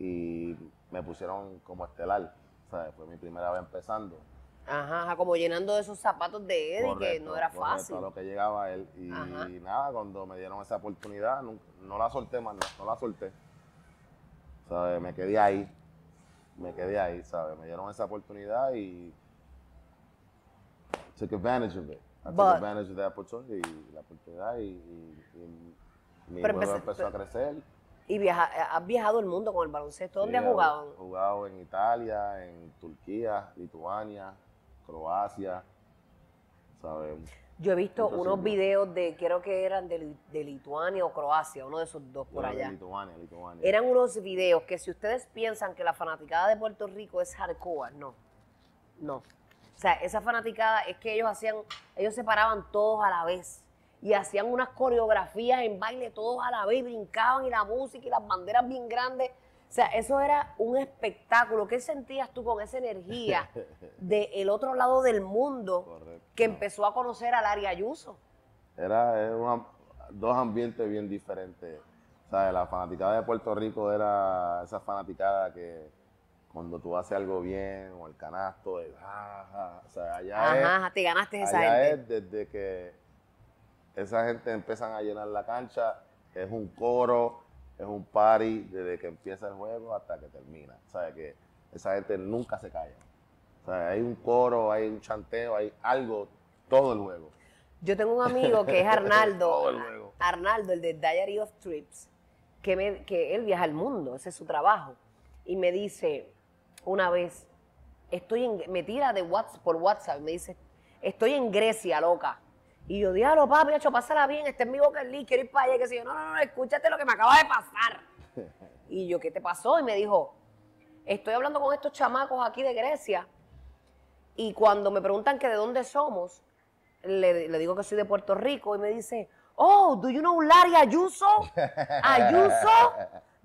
Y me pusieron como estelar, o sea, fue mi primera vez empezando. Ajá, ajá, como llenando esos zapatos de Eddie, que Correcto, no era correcto, fácil. a lo que llegaba él. Y Ajá. nada, cuando me dieron esa oportunidad, nunca- no, la solté más, no, no la solté. ¿Sabes? Me quedé ahí. Me quedé ahí, ¿sabes? Me dieron esa oportunidad y took advantage of it. I took But- advantage of the opportunity, la oportunidad y, y- y mi empezó a crecer. Y viaja, has viajado el mundo con el baloncesto. ¿Dónde Sí, has he jugado? jugado en Italia, en Turquía, Lituania, Croacia, ¿sabes? Yo he visto unos videos de, creo que eran de, Li- de Lituania o Croacia, uno de esos dos por era de allá. Lituania, Lituania. Eran unos videos que si ustedes piensan que la fanaticada de Puerto Rico es hardcore, no. No. O sea, esa fanaticada es que ellos hacían, ellos se paraban todos a la vez y hacían unas coreografías en baile todos a la vez, brincaban y la música y las banderas bien grandes. O sea, eso era un espectáculo. ¿Qué sentías tú con esa energía del otro lado del mundo Correcto. que empezó a conocer a Larry Ayuso? Era, era una- dos ambientes bien diferentes. ¿Sabes? La fanaticada de Puerto Rico era esa fanaticada que cuando tú haces algo bien o el canasto, el ah, ah, o sea, allá Ajá, es, te ganaste esa allá gente. es desde que esa gente empiezan a llenar la cancha, es un coro, es un party desde que empieza el juego hasta que termina. ¿Sabes? Que esa gente nunca se calla. Hay un coro, hay un chanteo, hay algo todo el juego. Yo tengo un amigo que es Arnaldo, el. Arnaldo, el de Diary of Trips, que, me- que él viaja al mundo, ese es su trabajo. Y me dice una vez, estoy en, me tira de WhatsApp, por WhatsApp, me dice, estoy en Grecia, loca. Y yo, diablo, papi, hecho, pásala bien, este es mi boca list, quiero ir para allá, que si yo, no, no, no, escúchate lo que me acaba de pasar. Y yo, ¿qué te pasó? Y me dijo, estoy hablando con estos chamacos aquí de Grecia y cuando me preguntan que de dónde somos, le, le digo que soy de Puerto Rico y me dice, oh, do you know Larry Ayuso? Ayuso,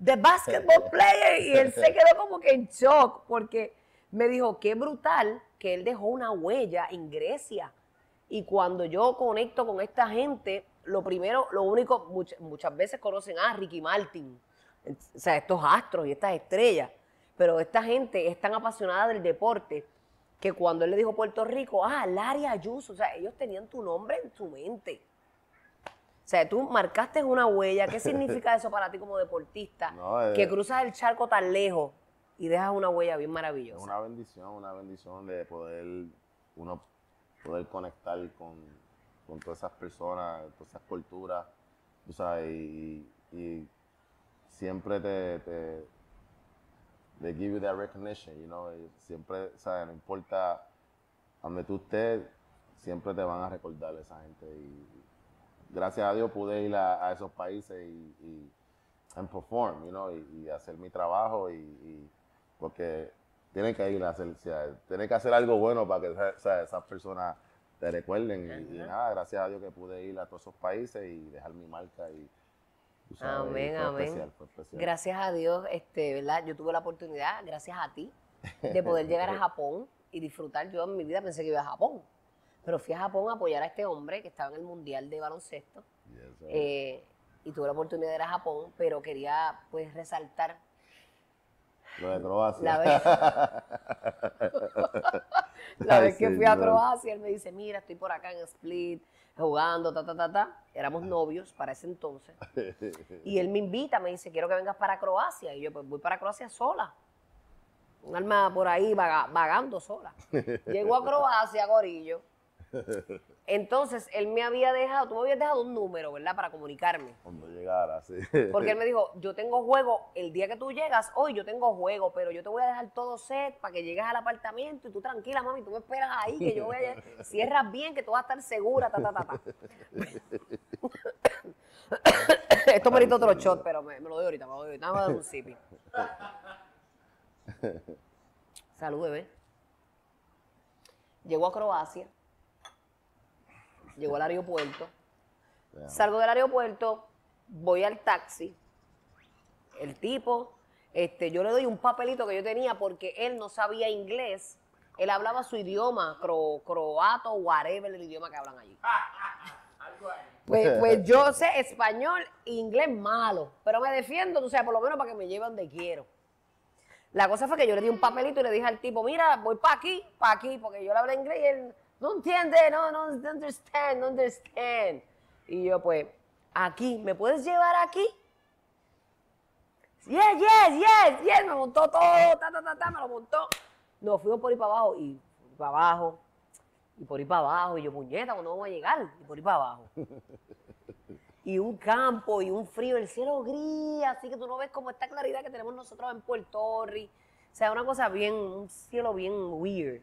the basketball player. Y él se quedó como que en shock porque me dijo, qué brutal que él dejó una huella en Grecia. Y cuando yo conecto con esta gente, lo primero, lo único, much- muchas veces conocen a Ricky Martin, o sea, estos astros y estas estrellas, pero esta gente es tan apasionada del deporte que cuando él le dijo Puerto Rico, ah, Larry Ayuso, o sea, ellos tenían tu nombre en su mente. O sea, tú marcaste una huella. ¿Qué significa eso para ti como deportista? No, eh. que cruzas el charco tan lejos y dejas una huella bien Es maravillosa. una bendición, una bendición de poder uno poder conectar con, con todas esas personas, todas esas culturas, tú sabes, y, siempre te, te they give you that recognition, you know, siempre, sabes, no importa donde tú estés, siempre te van a recordar esa gente. Y gracias a Dios pude ir a, esos países y, y perform, you know, y, y hacer mi trabajo y, y- porque tienen que ir a hacer, o sea, tienen que hacer algo bueno para que o sea, esas personas te recuerden y, y nada, gracias a Dios que pude ir a todos esos países y dejar mi marca y sabes, Amén, fue amén. especial, fue especial. Gracias a Dios, este, ¿verdad? Yo tuve la oportunidad, gracias a ti, de poder llegar a Japón y disfrutar. Yo en mi vida pensé que iba a Japón, pero fui a Japón a apoyar a este hombre que estaba en el Mundial de Baloncesto. Yes, eh, y tuve la oportunidad de ir a Japón, pero quería pues resaltar Lo de Croacia. la vez, la Ay, vez que fui a. Croacia, él me dice, mira, estoy por acá en Split, jugando, ta, ta, ta, ta. Éramos novios para ese entonces. Y él me invita, me dice, quiero que vengas para Croacia. Y yo, pues voy para Croacia sola. Un alma por ahí vaga- vagando sola. Llego a Croacia, Gorillo. Entonces, él me había dejado, tú me habías dejado un número, ¿verdad? Para comunicarme. Cuando llegara, sí. Porque él me dijo, yo tengo juego, el día que tú llegas, hoy yo tengo juego, pero yo te voy a dejar todo set para que llegues al apartamento y tú tranquila, mami, tú me esperas ahí, que yo voy a... Cierras bien, que tú vas a estar segura, ta, ta, ta, ta. Esto merita otro shot, pero me, me lo doy ahorita, me lo doy ahorita, me voy a dar un sipi. Salud, bebé. Llegó a Croacia, llegó al aeropuerto. Salgo del aeropuerto, voy al taxi. El tipo, este, yo le doy un papelito que yo tenía porque él no sabía inglés. Él hablaba su idioma, cro- croato, whatever, el idioma que hablan allí. Pues, pues yo sé español e inglés malo, pero me defiendo, tú sabes, por lo menos para que me lleve donde quiero. La cosa fue que yo le di un papelito y le dije al tipo, mira, voy para aquí, para aquí, porque yo le hablé inglés y él no entiende, no, no, no understand, no understand. Y yo, pues, aquí, ¿me puedes llevar aquí? Yes, yes, yes, yes, me montó todo, ta, ta, ta, ta, me lo montó. Nos fuimos por ahí para abajo y para abajo, y por ahí para abajo, y yo, puñeta, ¿cuándo vamos a llegar? Y por ahí para abajo. Y un campo y un frío, el cielo gris, así que tú no ves como esta claridad que tenemos nosotros en Puerto Rico. O sea, una cosa bien, un cielo bien weird.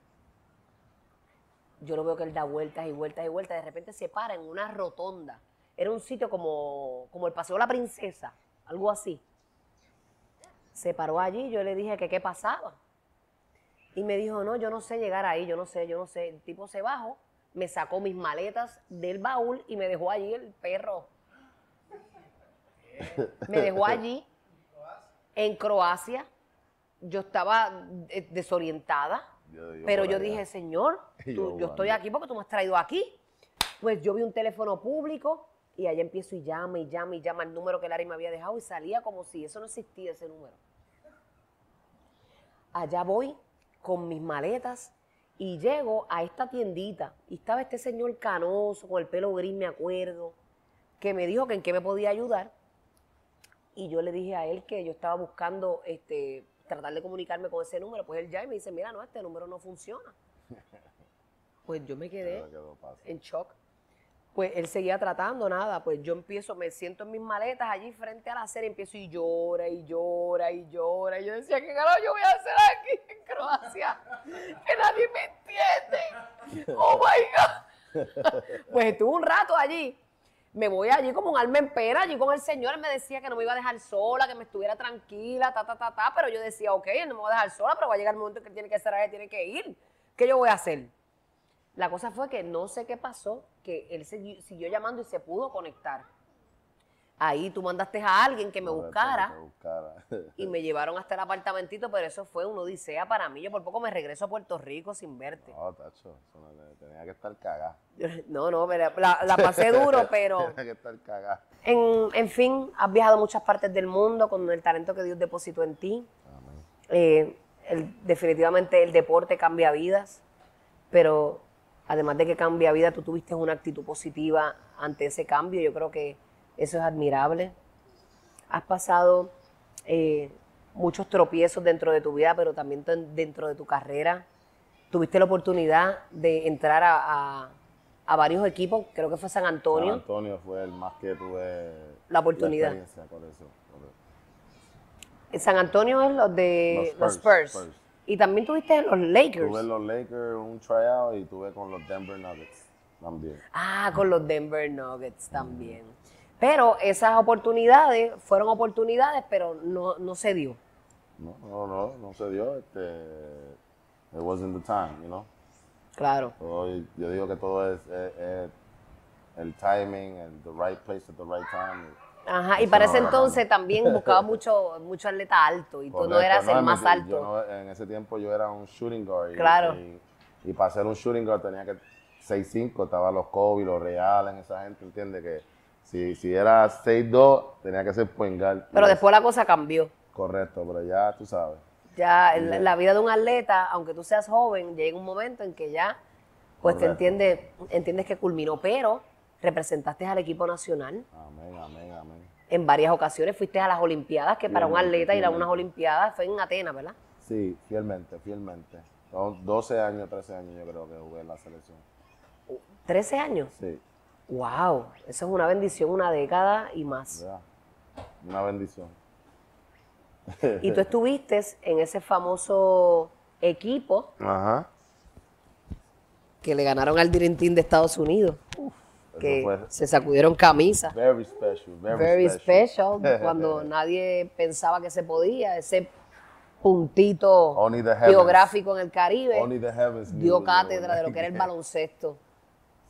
Yo lo veo que él da vueltas y vueltas y vueltas, de repente se para en una rotonda. Era un sitio como, como el Paseo de la Princesa, algo así. Se paró allí, yo le dije que qué pasaba. Y me dijo, no, yo no sé llegar ahí, yo no sé, yo no sé. El tipo se bajó, me sacó mis maletas del baúl y me dejó allí el perro. Me dejó allí, en Croacia. Yo estaba eh, desorientada, Yo pero yo allá. dije, Señor, tú- yo yo estoy aquí porque tú me has traído aquí. Pues yo vi un teléfono público y allá empiezo y llama y llama y llama el número que Larry me había dejado y salía como si eso no existía ese número. Allá voy con mis maletas y llego a esta tiendita y estaba este señor canoso con el pelo gris, me acuerdo, que me dijo que en qué me podía ayudar y yo le dije a él que yo estaba buscando este tratar de comunicarme con ese número, pues él ya y me dice, mira, no, este número no funciona. Pues yo me quedé en shock. Pues él seguía tratando, nada, pues yo empiezo, me siento en mis maletas allí frente a la y empiezo y llora y llora y llora. Y yo decía, ¿qué carajo yo voy a hacer aquí en Croacia? Que nadie me entiende. Oh my God. Pues estuve un rato allí. Me voy allí como un alma en pena, allí con el señor, él me decía que no me iba a dejar sola, que me estuviera tranquila, ta, ta, ta, ta, pero yo decía, ok, él no me va a dejar sola, pero va a llegar el momento que tiene que ahí, tiene que ir. ¿Qué yo voy a hacer? La cosa fue que no sé qué pasó, que él siguió llamando y se pudo conectar. Ahí tú mandaste a alguien que me Correcto, buscara que te buscara. y me llevaron hasta el apartamentito, pero eso fue una odisea para mí. Yo por poco me regreso a Puerto Rico sin verte. No, tacho, eso no tenía que estar cagada. No, no, pero la, la pasé duro, pero Tenía que estar cagada. en, en fin, has viajado a muchas partes del mundo con el talento que Dios depositó en ti. Eh, el- definitivamente el deporte cambia vidas, pero además de que cambia vida, tú tuviste una actitud positiva ante ese cambio. Yo creo que eso es admirable. Has pasado eh, muchos tropiezos dentro de tu vida, pero también dentro de tu carrera. Tuviste la oportunidad de entrar a, a- a varios equipos, creo que fue San San Antonio. Antonio fue el más que tuve La oportunidad. experiencia con eso. En San Antonio es los de Los los Spurs, Spurs. Spurs. Y también tuviste en los Lakers. Tuve en los Lakers un tryout y tuve con los Denver Nuggets también. Ah, con los Denver Nuggets también. Pero esas oportunidades fueron oportunidades, pero no, no se dio. No, no, no, no se dio. Este, it wasn't the time, you know. Claro. Yo digo que todo es, es- es el timing, el the right place at the right time. Ajá, y para ese entonces también buscaba mucho, mucho atleta alto y tú no Correcto, eras el en más alto. yo no- en ese tiempo yo era un shooting guard. Claro. Y, y para ser un shooting guard tenía que 6'5, estaban los Kobe, los Realen, esa gente, ¿entiendes? Que si, si era 6'2, tenía que ser guard. Pero después la cosa cambió. Correcto, pero ya tú sabes. Ya la vida de un atleta, aunque tú seas joven, llega un momento en que ya, pues te entiendes, entiendes que culminó, pero representaste al equipo nacional Amén, amén, amén. en varias ocasiones, fuiste a las Olimpiadas, que para un atleta ir a unas. Olimpiadas fue en Atenas, ¿verdad? Sí, fielmente, fielmente. Son 12 años, 13 años yo creo que jugué en la selección. 13 años. Sí, Wow, eso es una bendición, una década y más. ¿verdad? Una bendición. Y tú estuviste en ese famoso equipo Ajá. que le ganaron al Team de Estados Unidos, que fue se sacudieron camisas. very special, very, Very special. special, cuando nadie pensaba que se podía, ese puntito geográfico en el Caribe dio cátedra de lo que era el baloncesto.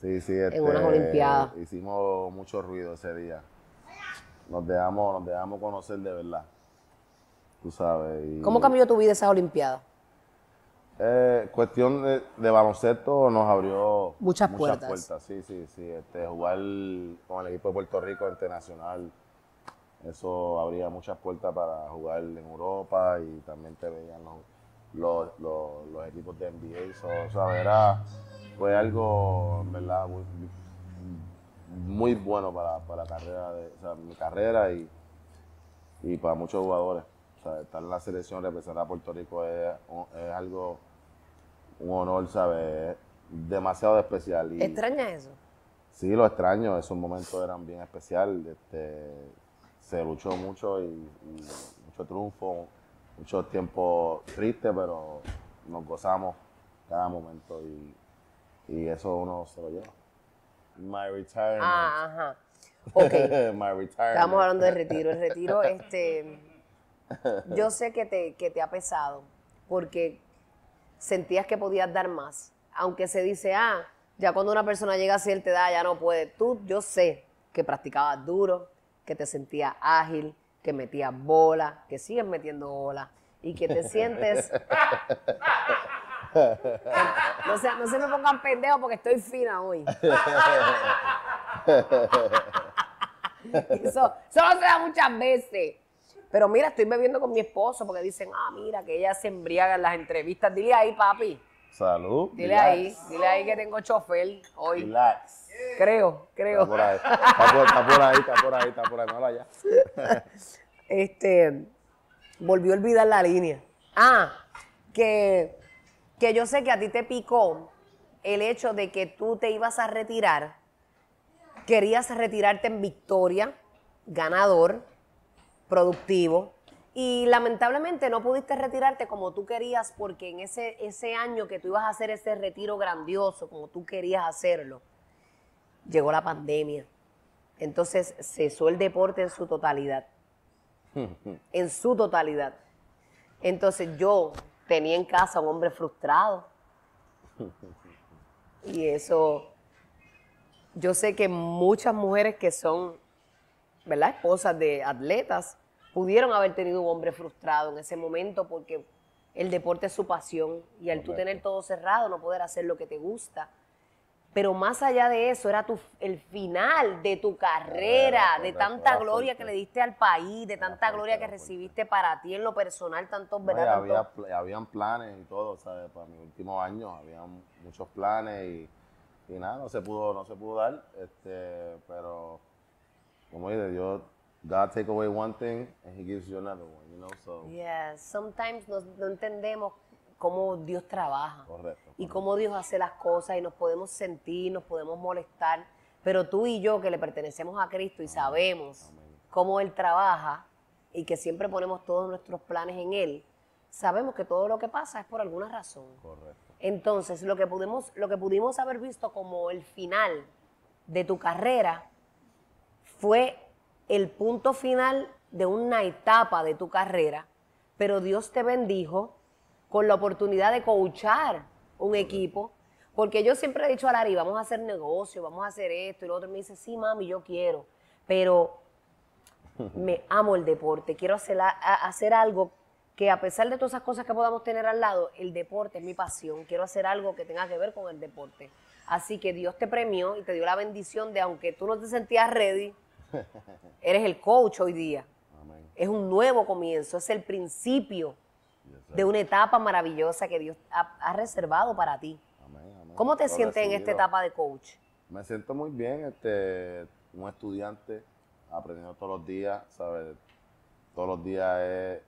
Sí, sí, este, unas Olimpiadas. Hicimos mucho ruido ese día. Nos dejamos, nos dejamos conocer de verdad. Tú sabes. y- ¿Cómo cambió tu vida esas Olimpiadas? Eh, cuestión de, de baloncesto nos abrió Muchas puertas. Sí, sí, sí. Este, jugar con el equipo de Puerto Rico internacional, eso abría muchas puertas para jugar en Europa y también te veían los, los, los- los equipos de NBA. So, o sea, era, fue algo, en verdad, muy, muy bueno para, para la carrera, de, o sea, mi carrera y, y para muchos jugadores. O sea, estar en la selección, representar a Puerto Rico es, es algo, un honor, ¿sabes? Es demasiado especial. Y ¿Extrañas eso? sí, lo extraño, esos momentos eran bien especiales. Este, se luchó mucho y, y mucho triunfo, mucho tiempo triste, pero nos gozamos cada momento y, y eso uno se lo lleva. My retirement. Ah, ajá. Ok. My retirement. Estamos hablando de retiro. El retiro, este, yo sé que te, que te ha pesado porque sentías que podías dar más. Aunque se dice, ah, ya cuando una persona llega a cierta edad ya no puede. Tú, yo sé que practicabas duro, que te sentías ágil, que metías bola, que sigues metiendo bola y que te sientes... No se, no se me pongan pendejos porque estoy fina hoy. Eso, no se da muchas veces. Pero mira, estoy bebiendo con mi esposo porque dicen, ah, mira, que ella se embriaga en las entrevistas. Dile ahí, papi. Salud. Dile relax, ahí. Dile ahí que tengo chofer hoy. Relax. Creo, Está creo. por ahí. Está por, está por ahí, está por ahí, está por ahí. Míralo allá. Este, volvió a olvidar la línea. Ah, que, que yo sé que a ti te picó el hecho de que tú te ibas a retirar. Querías retirarte en victoria, ganador, productivo. Y lamentablemente no pudiste retirarte como tú querías porque en ese, ese año que tú ibas a hacer ese retiro grandioso, como tú querías hacerlo, llegó la pandemia. Entonces cesó el deporte en su totalidad. en su totalidad. Entonces yo tenía en casa un hombre frustrado. Y eso, yo sé que muchas mujeres que son ¿verdad? Esposas de atletas pudieron haber tenido un hombre frustrado en ese momento porque el deporte es su pasión y al tú tener todo cerrado, no poder hacer lo que te gusta. Pero más allá de eso, era tu, el final de tu carrera, de tanta gloria que le diste al país, de tanta gloria que recibiste para ti en lo personal, tantos, ¿verdad? había, habían planes y todo, ¿sabes? Para mis últimos años habían muchos planes y, y nada, no se pudo, no se pudo dar. Este, pero como dice, Dios, God take away one thing and He gives you another one, you know, so Yes, sometimes no, no entendemos cómo Dios trabaja. correcto. y cómo Dios hace las cosas y nos podemos sentir, nos podemos molestar, pero tú y yo que le pertenecemos a Cristo y sabemos Amén. cómo Él trabaja y que siempre ponemos todos nuestros planes en Él, sabemos que todo lo que pasa es por alguna razón. Correcto. Entonces, lo que pudimos, lo que pudimos haber visto como el final de tu carrera fue el punto final de una etapa de tu carrera, pero Dios te bendijo con la oportunidad de coachar un equipo, porque yo siempre he dicho a Larry, vamos a hacer negocio, vamos a hacer esto y lo otro, me dice, sí, mami, yo quiero, pero me amo el deporte, quiero hacer, a- hacer algo que a pesar de todas esas cosas que podamos tener al lado, el deporte es mi pasión, quiero hacer algo que tenga que ver con el deporte. Así que Dios te premió y te dio la bendición de, aunque tú no te sentías ready, eres el coach hoy día. Amén. Es un nuevo comienzo, es el principio. De una etapa maravillosa que Dios ha, ha reservado para ti. Amén, amén. ¿Cómo te Lo sientes en esta etapa de coach? Me siento muy bien, este, un estudiante aprendiendo todos los días, ¿sabes? Todos los días es-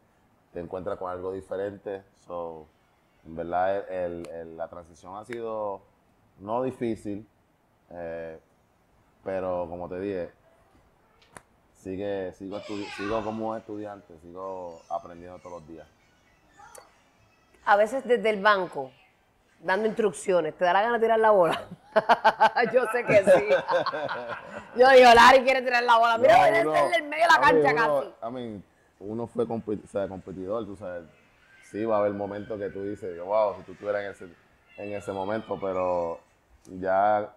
te encuentras con algo diferente. So, en verdad, el- el- la transición ha sido no difícil, eh, pero como te dije, sigue, sigo, sigo como estudiante, sigo aprendiendo todos los días. A veces desde el banco, dando instrucciones, ¿te da la gana de tirar la bola? Yo sé que sí. Yo digo, Larry quiere tirar la bola. Mira, No, viene uno- en el medio de la a mí, cancha uno- casi. I mean, uno fue competi- o sea, competidor, tú sabes. Sí, va a haber momentos que tú dices, wow, si tú estuvieras en ese, en ese momento, pero ya,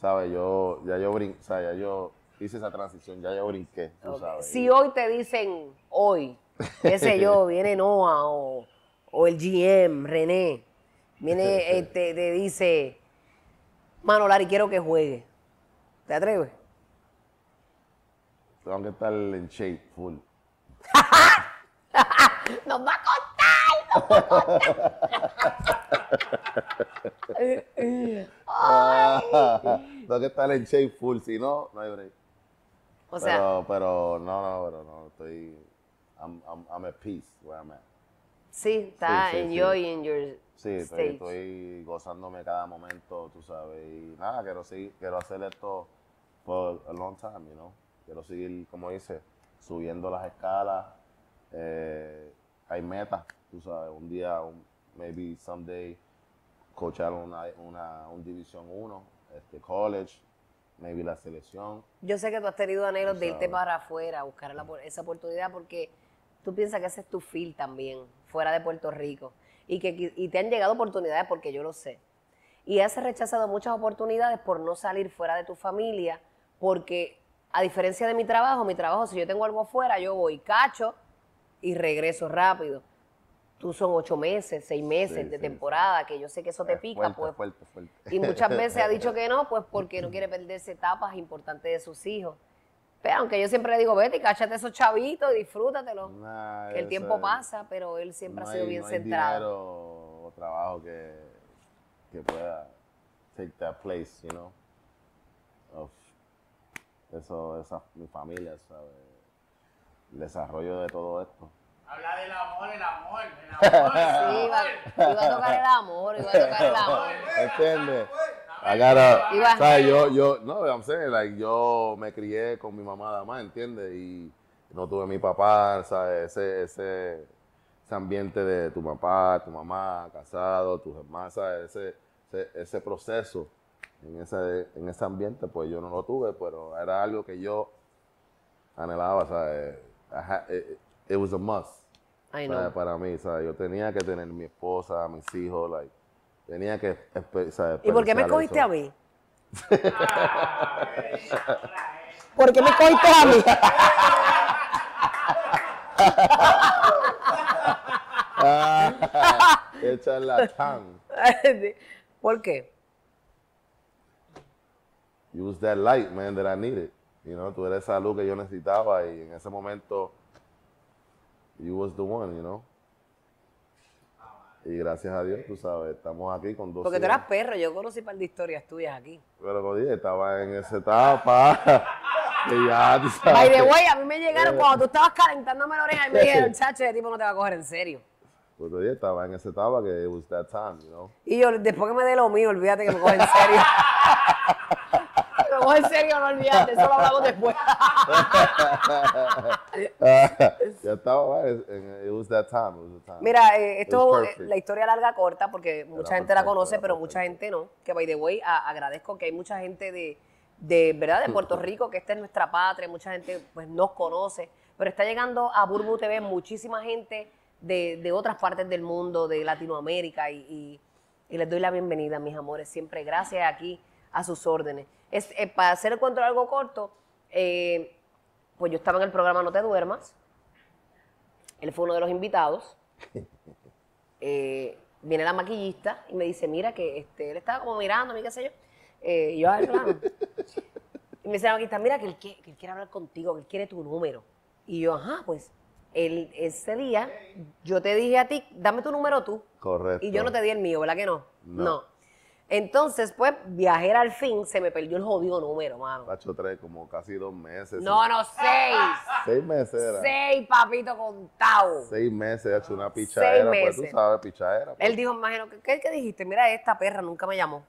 ¿sabes? Yo, ya yo brin, o sea, ya yo hice esa transición, ya yo brinqué, tú sabes. Si hoy te dicen, hoy, qué sé yo, viene Noah o, o el GM, René, viene, eh, te, te dice, mano, Larry, quiero que juegue. ¿Te atreves? Tengo que estar en shape, full. ¡Nos va a contar! Tengo que estar en shape full, si no, no hay break. O sea, pero, pero, no, no, pero no, estoy, I'm, I'm, I'm at peace where I'm at. Sí, está sí, sí. enjoying your Sí, estoy, estoy gozándome cada momento, tú sabes. Y nada, quiero seguir, quiero hacer esto por a long time, you know. Quiero seguir, como dice, subiendo las escalas. Eh, hay metas, tú sabes. Un día, un- maybe someday, coachar una, una un División 1, este, college, maybe la selección. Yo sé que tú has tenido anhelos de irte para afuera, a buscar la- esa oportunidad, porque tú piensas que ese es tu feel también, fuera de Puerto Rico. Y que y te han llegado oportunidades porque yo lo sé. Y has rechazado muchas oportunidades por no salir fuera de tu familia, porque a diferencia de mi trabajo, mi trabajo, si yo tengo algo afuera, yo voy, cacho y regreso rápido. Tú son ocho meses, seis meses Sí, de sí, temporada, que yo sé que eso te Es pica, fuerte, pues fuerte, fuerte. y muchas veces ha dicho que no, pues porque no quiere perderse etapas importantes de sus hijos. Pero aunque yo siempre le digo, vete y cáchate esos chavitos y disfrútatelo. Nah, que el tiempo es- pasa, pero él siempre no ha sido hay- bien no hay centrado. dinero o trabajo que, que pueda take that place, you know, of eso, esa, mi familia, ¿sabes? El desarrollo de todo esto. Habla del amor, el amor, el amor. Sí, iba, iba a tocar el amor, iba a tocar el amor. ¿Entiendes? I gotta- ¿sabes? Yo, yo, no, I'm saying, like, yo me crié con mi mamá nada más, ¿entiendes? Y no tuve mi papá, ¿sabes? Ese, ese, ese ambiente de tu papá, tu mamá, casado, tus hermanas, ¿sabes? Ese, ese, ese proceso en ese, en ese ambiente, pues yo no lo tuve, pero era algo que yo anhelaba, ¿sabes? I had- it, it was a must. ¿sabes? no. Para mí, ¿sabes? Yo tenía que tener mi esposa, mis hijos, like, tenía que, ¿sabes? ¿Y por qué me eso. a mí? ¿Por qué me cogiste a mí? Qué charlatán. ¿Por qué? Use that light, man, that I needed. You know, tú eres esa luz que yo necesitaba y en ese momento, you was the one, you know. Y gracias a Dios, tú sabes, estamos aquí con dos Porque tú eras perro, yo conocí un par de historias tuyas aquí. Pero como dije, estaba en esa etapa. que ya, tú sabes. By the way, a mí me llegaron cuando tú estabas calentándome la oreja y me dijeron, chacho, ese tipo no te va a coger en serio. Pues dije, estaba en esa etapa que it was that time, you know. Y yo, después que me dé lo mío, olvídate que me coge en serio. coge en serio, no olvídate, eso lo hablamos después. ya estaba, it was that time, it was the time. Mira, eh, esto, eh, la historia larga corta, porque mucha gente la conoce, pero perfecto. mucha gente no. Que, by the way, a- agradezco que hay mucha gente de, de, ¿verdad? de Puerto Rico, que esta es nuestra patria, mucha gente pues nos conoce, pero está llegando a Burbu TV muchísima gente de, de otras partes del mundo, de Latinoamérica, y, y- y les doy la bienvenida, mis amores, siempre gracias aquí a sus órdenes. Es, eh, para hacer el cuento algo corto, eh, pues yo estaba en el programa No Te Duermas, él fue uno de los invitados, eh, viene la maquillista y me dice, mira que este, él estaba como mirando, qué sé yo. Y yo, "Ay, claro. Y me dice la maquillista, mira que él, quiere, que él quiere hablar contigo, que él quiere tu número. Y yo, ajá, pues él, ese día yo te dije a ti, dame tu número tú. Correcto. Y yo no te di el mío, ¿verdad que no? No. Entonces, pues, viajera al fin, se me perdió el jodido número, mano. Tacho tres, como casi dos meses. No, no, seis. Seis meses era. Seis, papito, contado. Seis meses, ha hecho una pichadera, pues tú sabes, pichadera. pues. Él dijo, imagino, ¿qué, qué dijiste? Mira, esta perra nunca me llamó.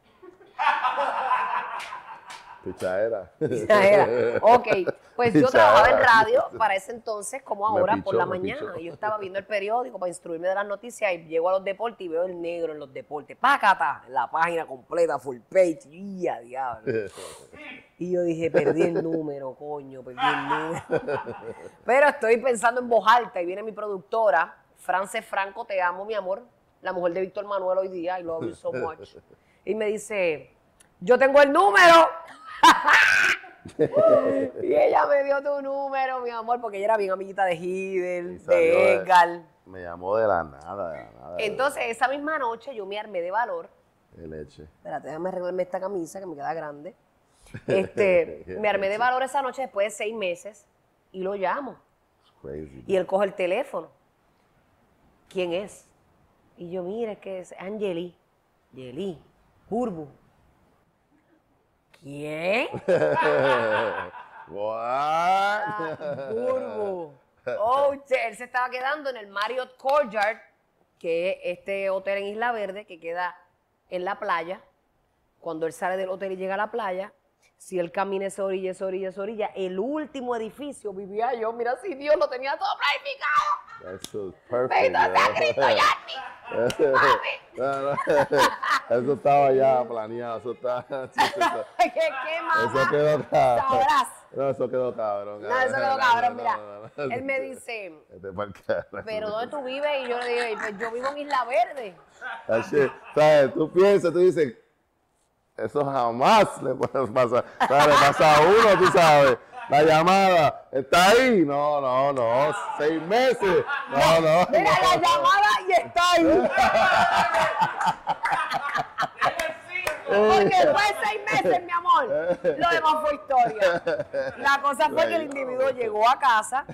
Pichadera. Ya era. Ok, pues yo Pichadera. trabajaba en radio para ese entonces, como ahora, pichó, por la mañana. pichó. Yo estaba viendo el periódico para instruirme de las noticias y llego a los deportes y veo el negro en los deportes. Pácata, la página completa, full page. Y a diablo. Y yo dije, perdí el número, coño, perdí el número. Pero estoy pensando en voz alta y viene mi productora, Frances Franco, te amo, mi amor, la mujer de Víctor Manuel hoy día, I love you so much. Y me dice, yo tengo el número. y ella me dio tu número, mi amor, porque ella era bien amiguita de Hidel, de Edgar. Me llamó de la nada, de la nada. Entonces, esa misma noche yo me armé de valor. De leche. Espérate, déjame arreglarme esta camisa que me queda grande. Este, me armé de valor esa noche después de seis meses y lo llamo. Crazy. Y él coge el teléfono. ¿Quién es? Y yo, mira, es que es Angeli. Angeli. Burbu. ¿Quién? What? Burbu. Oh, che, él se estaba quedando en el Marriott Courtyard, que es este hotel en Isla Verde que queda en la playa. Cuando él sale del hotel y llega a la playa, si él camina esa orilla, esa orilla, esa orilla, el último edificio vivía yo. Mira si Dios lo tenía todo planificado. That's so perfect. Cristo, no. Eso estaba ya planeado. Eso, está, ¿Qué, qué mamá? eso quedó cabrón. Sabrás. No, eso quedó cabrón. No, eso quedó cabrón, mira. No, no, no. Él me dice, Este. ¿pero dónde tú vives? Y yo le digo, pues yo vivo en Isla Verde. ¿Sabes? Tú piensas, tú dices, eso jamás le puede pasar. ¿Sabes? Le pasa a uno, tú sabes. La llamada, ¿está ahí? No, no, no. Seis meses. No, no. Mira la llamada y está ahí. Porque después de seis meses, mi amor, lo demás fue historia. La cosa fue que el individuo llegó a casa.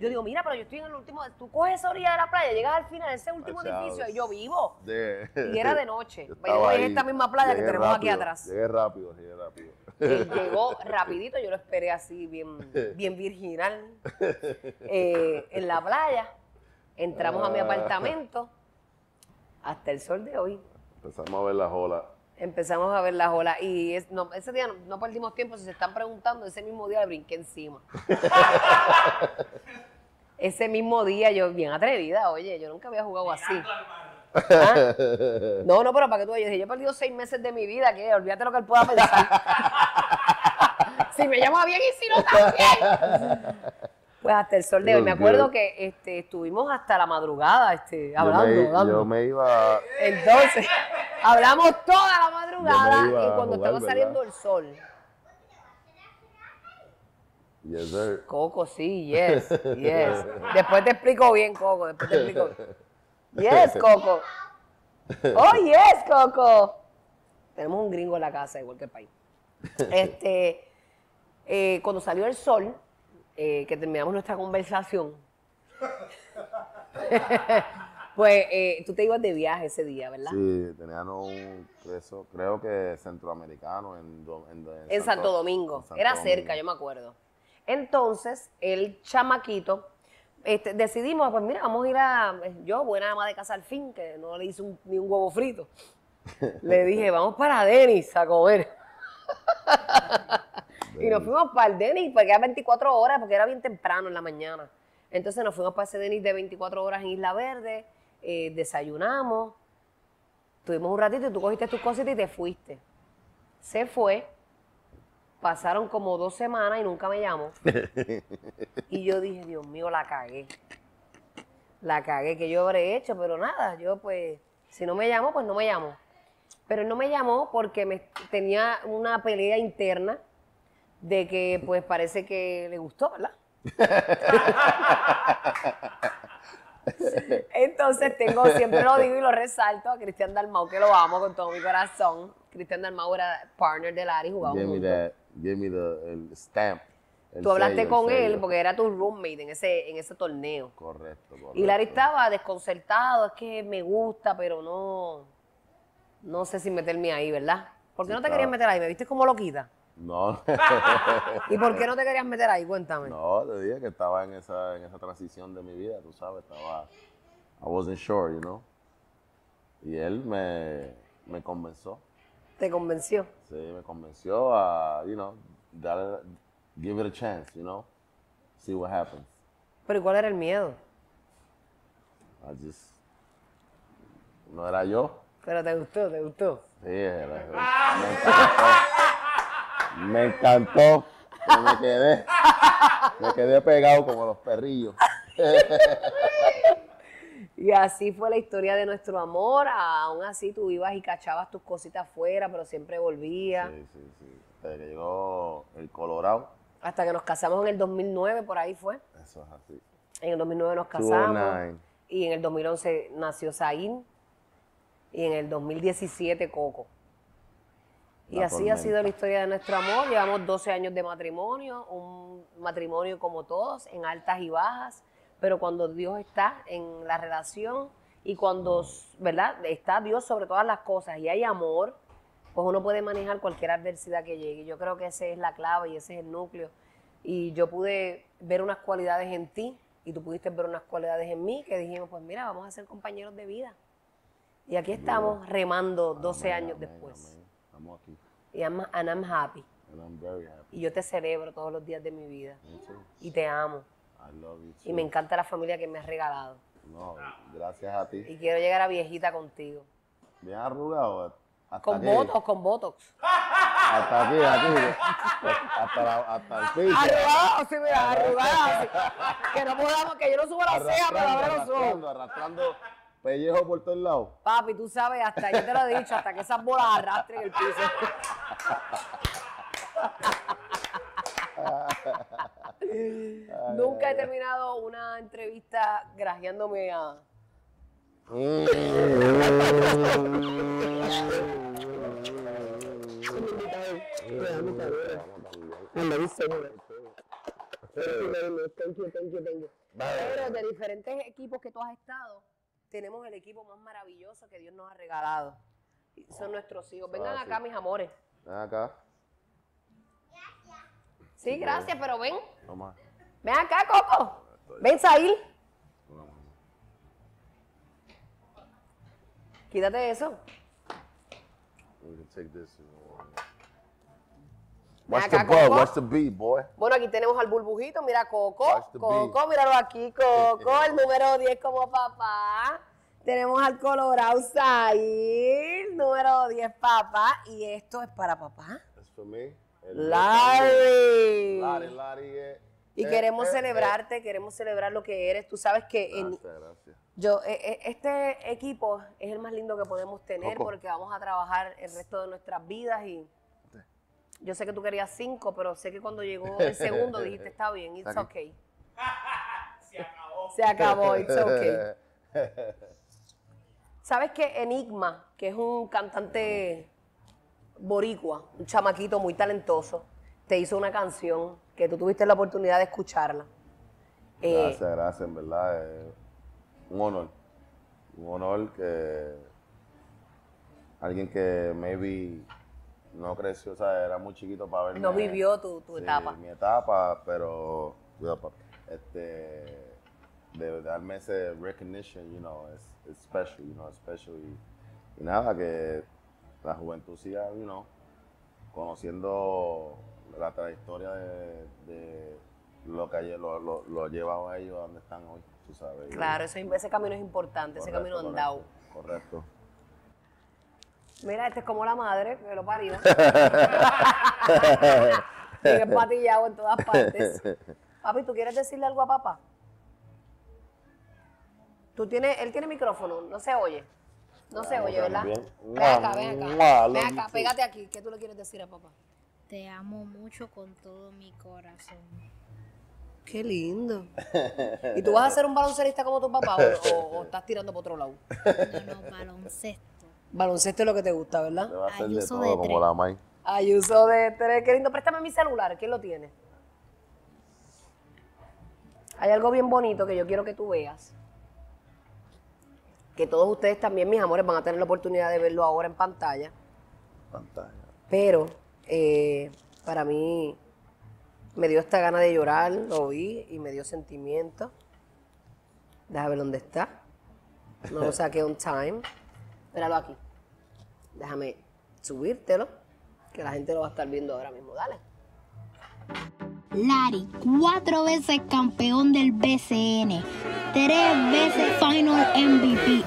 Yo digo, mira, pero yo estoy en el último. Tú coges esa orilla de la playa, llegas al final de ese último edificio y yo vivo. Y era de noche. Yo ahí. esta misma playa que tenemos aquí atrás. Llegué rápido, llegué rápido. Él llegó rapidito, yo lo esperé así, bien, bien virginal, eh, en la playa. Entramos a mi Ah. apartamento. Hasta el sol de hoy. Empezamos a ver las olas. Empezamos a ver las olas. Y es- no, ese día no, no perdimos tiempo. Si se están preguntando, ese mismo día le brinqué encima. ese mismo día yo, bien atrevida, oye, yo nunca había jugado así. ¿Ah? No, no, pero para que tú veas, yo he perdido seis meses de mi vida, que olvídate lo que él pueda pensar. si me llama bien y si no también. Pues hasta el sol de hoy. Me acuerdo que este, estuvimos hasta la madrugada este, Yo hablando, me, hablando. yo me iba. Entonces, hablamos toda la madrugada Yo me y cuando jugar, estaba ¿verdad? saliendo el sol. Yes, sir. Coco, sí, yes, yes. Después te explico bien, Coco, después te explico. Yes, Coco. Oh, yes, Coco. Tenemos un gringo en la casa, igual que el país. Este, eh, cuando salió el sol, eh, que terminamos nuestra conversación, pues eh, tú te ibas de viaje ese día, ¿verdad? Sí, tenían un eso, creo que centroamericano en, en, en Santo Domingo. Santo Era Domingo. cerca, yo me acuerdo. Entonces, el chamaquito, este, decidimos, pues mira, vamos a ir a. Yo, buena ama de casa al fin, que no le hice un- ni un huevo frito. Le dije, vamos para Denis a comer. y nos fuimos para el Denis, porque era 24 horas, porque era bien temprano en la mañana. Entonces nos fuimos para ese Denis de 24 horas en Isla Verde, eh, desayunamos, tuvimos un ratito y tú cogiste tus cositas y te fuiste. Se fue, pasaron como dos semanas y nunca me llamó. y yo dije, Dios mío, la cagué. La cagué que yo habré hecho, pero nada, yo pues, si no me llamó, pues no me llamó. Pero él no me llamó porque me, tenía una pelea interna de que pues parece que le gustó, ¿verdad? Entonces tengo, siempre lo digo y lo resalto a Cristian Dalmau, que lo amo con todo mi corazón. Cristian Dalmau era partner de Larry, jugábamos Give me that, give me the el stamp. el Tú hablaste sello, con él porque era tu roommate en ese, en ese torneo. Correcto, correcto. Y Larry estaba desconcertado, es que me gusta, pero no, no sé si meterme ahí, ¿verdad? ¿Por qué Sí, no te estaba- querías meter ahí? ¿Me viste como loquita? No, ¿Y por qué no te querías meter ahí? Cuéntame. no, te dije que estaba en esa, en esa transición de mi vida, tú sabes, estaba, I wasn't sure, you know. Y él me, me convenció, ¿Te convenció? sí, me convenció a, you know, darle, give it a chance, you know, see what happens. Pero ¿y cuál era el miedo? I just, no era yo. Pero te gustó, te gustó. Sí, era- me encantó. Me encantó. pero me quedé. Me quedé pegado como los perrillos. Y así fue la historia de nuestro amor. Aún así tú ibas y cachabas tus cositas afuera, pero siempre volvías. Sí, sí, sí. Desde que llegó el Colorado, Hasta que nos casamos en el 2009, por ahí fue. eso es así. En el 2009 nos casamos. 209. Y en el 2011 nació Zain. Y en el 2017 Coco. Y así ha sido la historia de nuestro amor. Llevamos 12 años de matrimonio, un matrimonio como todos, en altas y bajas, pero cuando Dios está en la relación y cuando, ¿verdad? Está Dios sobre todas las cosas y hay amor, pues uno puede manejar cualquier adversidad que llegue. Yo creo que esa es la clave y ese es el núcleo. Y yo pude ver unas cualidades en ti y tú pudiste ver unas cualidades en mí que dijimos, pues mira, vamos a ser compañeros de vida. Y aquí estamos remando 12 Amén, años amén, después. amén. Estamos aquí. Y I'm, and I'm happy. And I'm very happy. Y yo te celebro todos los días de mi vida. Me too. Y te amo. I love you Y me encanta la familia que me has regalado. No, gracias a ti. Y quiero llegar a viejita contigo. Bien arrugado. Hasta Con aquí. botox, con botox. Hasta aquí, aquí. Hasta, la- hasta el piso. Arrugado, sí, mira, arrugado. sí. Que no podamos, que yo no subo la ceja, pero ahora lo subo. arrastrando, arrastrando pellejo por todos lados. Papi, tú sabes, hasta yo te lo he dicho, hasta que esas bolas arrastren el piso. Nunca he terminado una entrevista grajeándome a. Pero de diferentes equipos que tú has estado, tenemos el equipo más maravilloso que Dios nos ha regalado. Son nuestros hijos. Vengan Ah, acá, mis amores. Ven acá. Sí, gracias, pero ven. Toma. Ven acá, Coco. Ven, Sail. Quítate eso. We can take this. Watch the Coco. watch the boy. Bueno, aquí tenemos al burbujito. Mira, Coco. Coco, míralo aquí, Coco. El número 10 como papá. Tenemos al Colorado Sail. Número 10, papá. Y esto es para papá. For me. El- Larry. Larry, Larry. eh, Y eh, queremos eh, celebrarte, queremos celebrar lo que eres. Tú sabes que en, Gracias, yo, este equipo es el más lindo que podemos tener Coco. porque vamos a trabajar el resto de nuestras vidas y Yo sé que tú querías cinco, pero sé que cuando llegó el segundo dijiste, está bien, it's okay. Se acabó. Se acabó, it's okay. ¿Sabes que Enigma, que es un cantante boricua, un chamaquito muy talentoso, te hizo una canción que tú tuviste la oportunidad de escucharla? Eh, Gracias, gracias, en verdad. es un honor. Un honor que alguien que maybe no creció, o sea, era muy chiquito para verme. No vivió tu- tu Sí, etapa. Mi etapa, pero este, de, darme ese recognition, you know, es it's special, you know, special. Y, y nada, que la juventud siga, you know, conociendo la trayectoria de, de lo que lo, lo, lo ha llevado a ellos a donde están hoy, tú sabes. Y- claro, ese, ese camino es importante, ese camino andado. Correcto. correcto. Mira, este es como la madre que lo parió. Sigue patillado en todas partes. Papi, ¿tú quieres decirle algo a papá? Tú tienes, él tiene micrófono, no se oye. No se oye, ¿verdad? Ven acá, ven Mua, acá. love Ven you acá, pégate aquí. ¿Qué tú le quieres decir a papá? Te amo mucho con todo mi corazón. Qué lindo. ¿Y tú vas a ser un baloncerista como tu papá o, o- o estás tirando por otro lado? No, no, baloncesto. Baloncesto es lo que te gusta, ¿verdad? va a hacer de Ayuso todo de como tres. la May. Ayuso de tres. Qué lindo. Préstame mi celular. ¿Quién lo tiene? Hay algo bien bonito que yo quiero que tú veas. Que todos ustedes también, mis amores, van a tener la oportunidad de verlo ahora en pantalla. Pantalla. Pero eh, para mí me dio esta gana de llorar, lo vi y me dio sentimiento. Déjame ver dónde está. No lo saqué on time. Míralo aquí. Déjame subírtelo, que la gente lo va a estar viendo ahora mismo. Dale. Larry, cuatro veces campeón del BCN, tres veces Final MVP,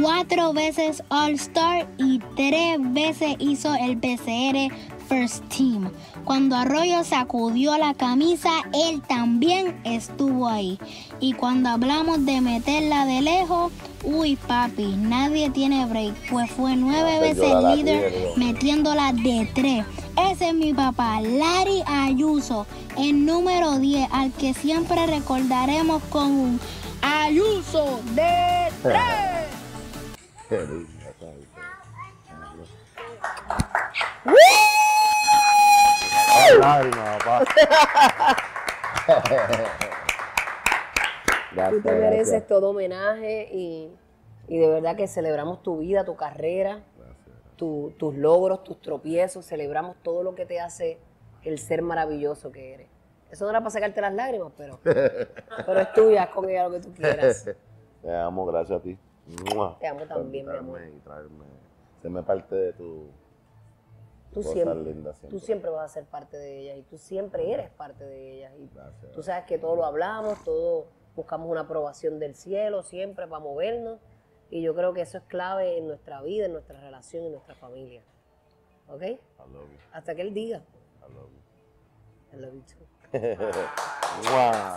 cuatro veces All-Star y tres veces hizo el BCN First Team. Cuando Arroyo sacudió la camisa, él también estuvo ahí. Y cuando hablamos de meterla de lejos, uy papi, nadie tiene break, pues fue nueve Hacer veces líder metiéndola de tres. Ese es mi papá, Larry Ayuso, el número 10, al que siempre recordaremos con un Ayuso de tres. Lágrima, papá. Gracias, Tú te mereces gracias. todo homenaje y, y de verdad que celebramos tu vida, tu carrera, tu- tus logros, tus tropiezos, celebramos todo lo que te hace el ser maravilloso que eres. Eso no era para sacarte las lágrimas, pero, pero es tuya, con ella lo que tú quieras. Te amo, gracias a ti. Te amo también, mi amor. Y traerme, serme parte de tu. Tú Cosas siempre, lindas siempre. tú siempre vas a ser parte de ellas y tú siempre eres parte de ellas. Y Gracias. tú sabes que todo lo hablamos, todo buscamos una aprobación del cielo siempre para movernos. Y yo creo que eso es clave en nuestra vida, en nuestra relación, en nuestra familia. ¿Ok? I love you. Hasta que él diga. I love you. I love you too. Mua.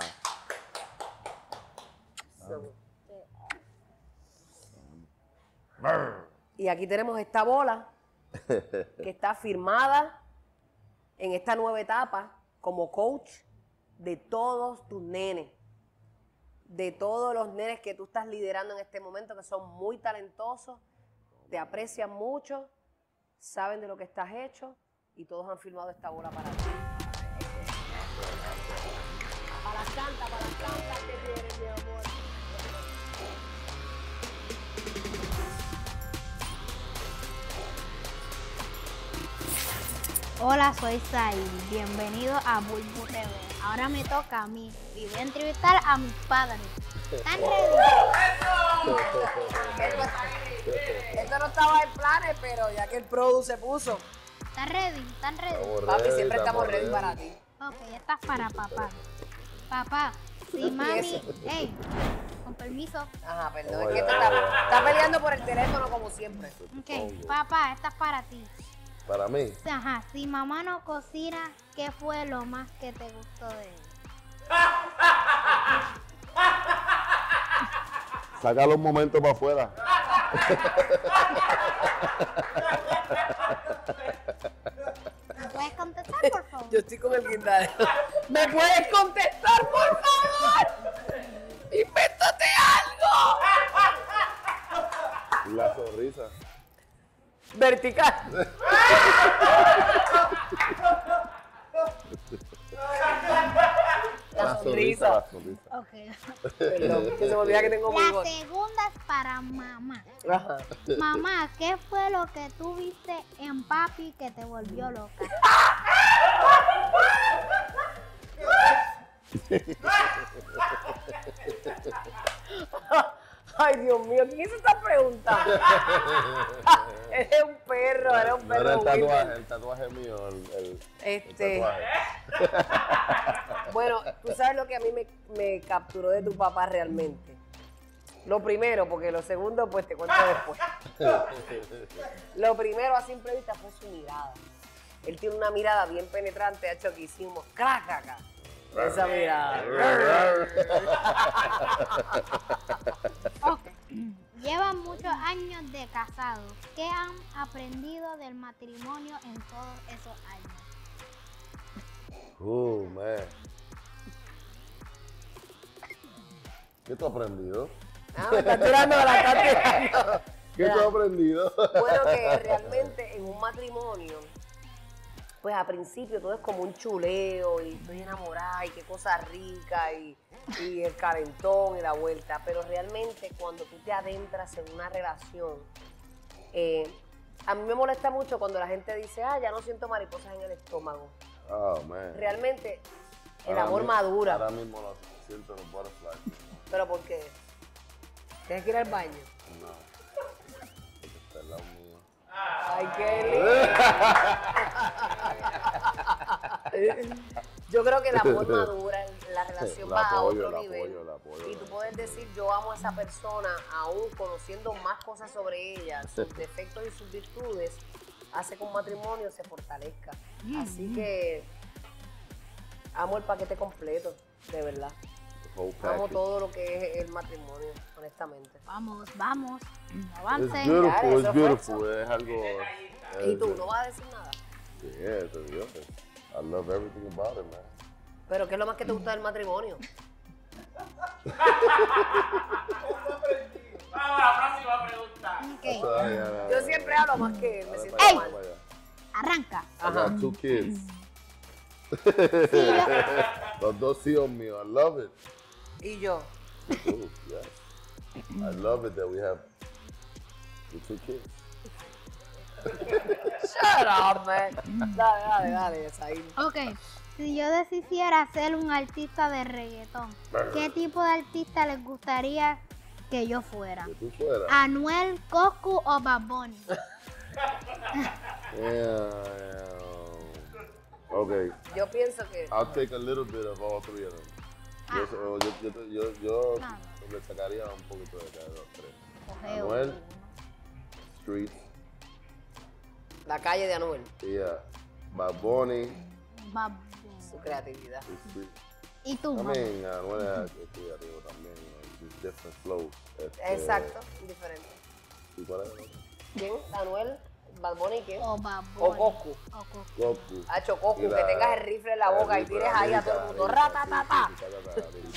Y aquí tenemos esta bola que está firmada en esta nueva etapa como coach de todos tus nenes. De todos los nenes que tú estás liderando en este momento, que son muy talentosos, te aprecian mucho, saben de lo que estás hecho y todos han firmado esta bola para ti. Para las cantas, para Hola, soy Sai. Bienvenido a Bulbu TV. Ahora me toca a mí y voy a entrevistar a mis padres. ¿Están ready? Esto no estaba en planes, pero ya que el produ se puso, ¿Están ready? ¿Están ready? Estamos papi, ready, siempre estamos ready para ti. Ok, esta es para papá. Papá, si mami... Ey, con permiso. Ajá, perdón, es que está, está peleando por el teléfono como siempre. Ok, papá, esta es para ti. Para mí, Ajá, si mamá no cocina, ¿qué fue lo más que te gustó de él? saca los momentos para afuera. Puedes Yo estoy con el guindalero. ¿Me puedes contestar, por favor? ¡Invéntate algo! La sonrisa. Vertical. La sonrisa. La sonrisa. Ok. Perdón, que se me olvida que tengo muy La voz. segunda es para mamá. Ajá. Mamá, ¿qué fue lo que tú viste en papi que te volvió loca? Ay, Dios mío, ¿quién hizo esta pregunta? eres un perro, eres un No era perro. el tatuaje, el tatuaje mío, el, el, el Este, tatuaje. bueno, tú sabes lo que a mí me, me capturó de tu papá realmente. Lo primero, porque lo segundo, pues te cuento después. Lo primero a simple vista fue su mirada. Él tiene una mirada bien penetrante, ha hecho que hicimos cracaca. Esa mirada. Ok. Llevan muchos años de casados. ¿Qué han aprendido del matrimonio en todos esos años? Uh, man. ¿Qué tú has aprendido? Ah, me estás tirando, me la tirando. ¿Qué tú has aprendido? Bueno, que realmente en un matrimonio, pues a principio todo es como un chuleo y estoy enamorada y qué cosa rica y, y el calentón y la vuelta, pero realmente cuando tú te adentras en una relación, eh, a mí me molesta mucho cuando la gente dice, ah, ya no siento mariposas en el estómago. Oh, man. Realmente el Ahora amor mi- madura, Ahora mismo lo siento los butterflies. pero ¿por qué? ¿Tienes que ir al baño? Ay, qué lindo. Yo creo que el amor madura, la relación La va a otro la nivel. apoyo, la apoyo, y la tú puedes decir, yo amo a esa persona, aún conociendo más cosas sobre ella, sus defectos y sus virtudes, hace que un matrimonio se fortalezca. Así que amo el paquete completo, de verdad. Amo todo lo que es el matrimonio, honestamente. Vamos, vamos. Avancen. Claro, beautiful, fue beautiful. Es algo. ¿Y tú es- no vas a decir nada? Yeah, te digo. I love everything about it, man. Pero ¿qué es lo más que te gusta del matrimonio? Vamos a la próxima pregunta. Ok, Ay, ya, ya, Yo siempre hablo más que él, me siento allá, mal. arranca. I got two kids. Sí, Los dos hijos míos. I love it. Y yo, Ooh, yes. I love it that we have the two kids. shut up, man. Dale, dale, dale, Saín. Ok, si yo decidiera ser un artista de reggaetón, ¿qué tipo de artista les gustaría que yo fuera? Que tú fueras. ¿Anuel, Coscu o Bad Bunny? Yeah, yeah. Okay, Yo pienso que I'll take a little bit of all three of them. Yo, yo, yo, yo, yo, yo le sacaría un poquito de cada dos, tres. Anuel. Street, la calle de Anuel, yeah. Bad Bunny, Bad su creatividad. y Street. ¿Y tú, I mamá? mean, Anuel es creativo también, different flows. Este, Exacto, diferente. ¿Y cuál es el otro? ¿Quién? ¿Anuel? ¿Bad Bunny? O Bad O Bunny. Goku. O Coscu. Goku. Hacho Goku, que tengas el rifle en la boca y tires ahí a todo el mundo. Ratatata.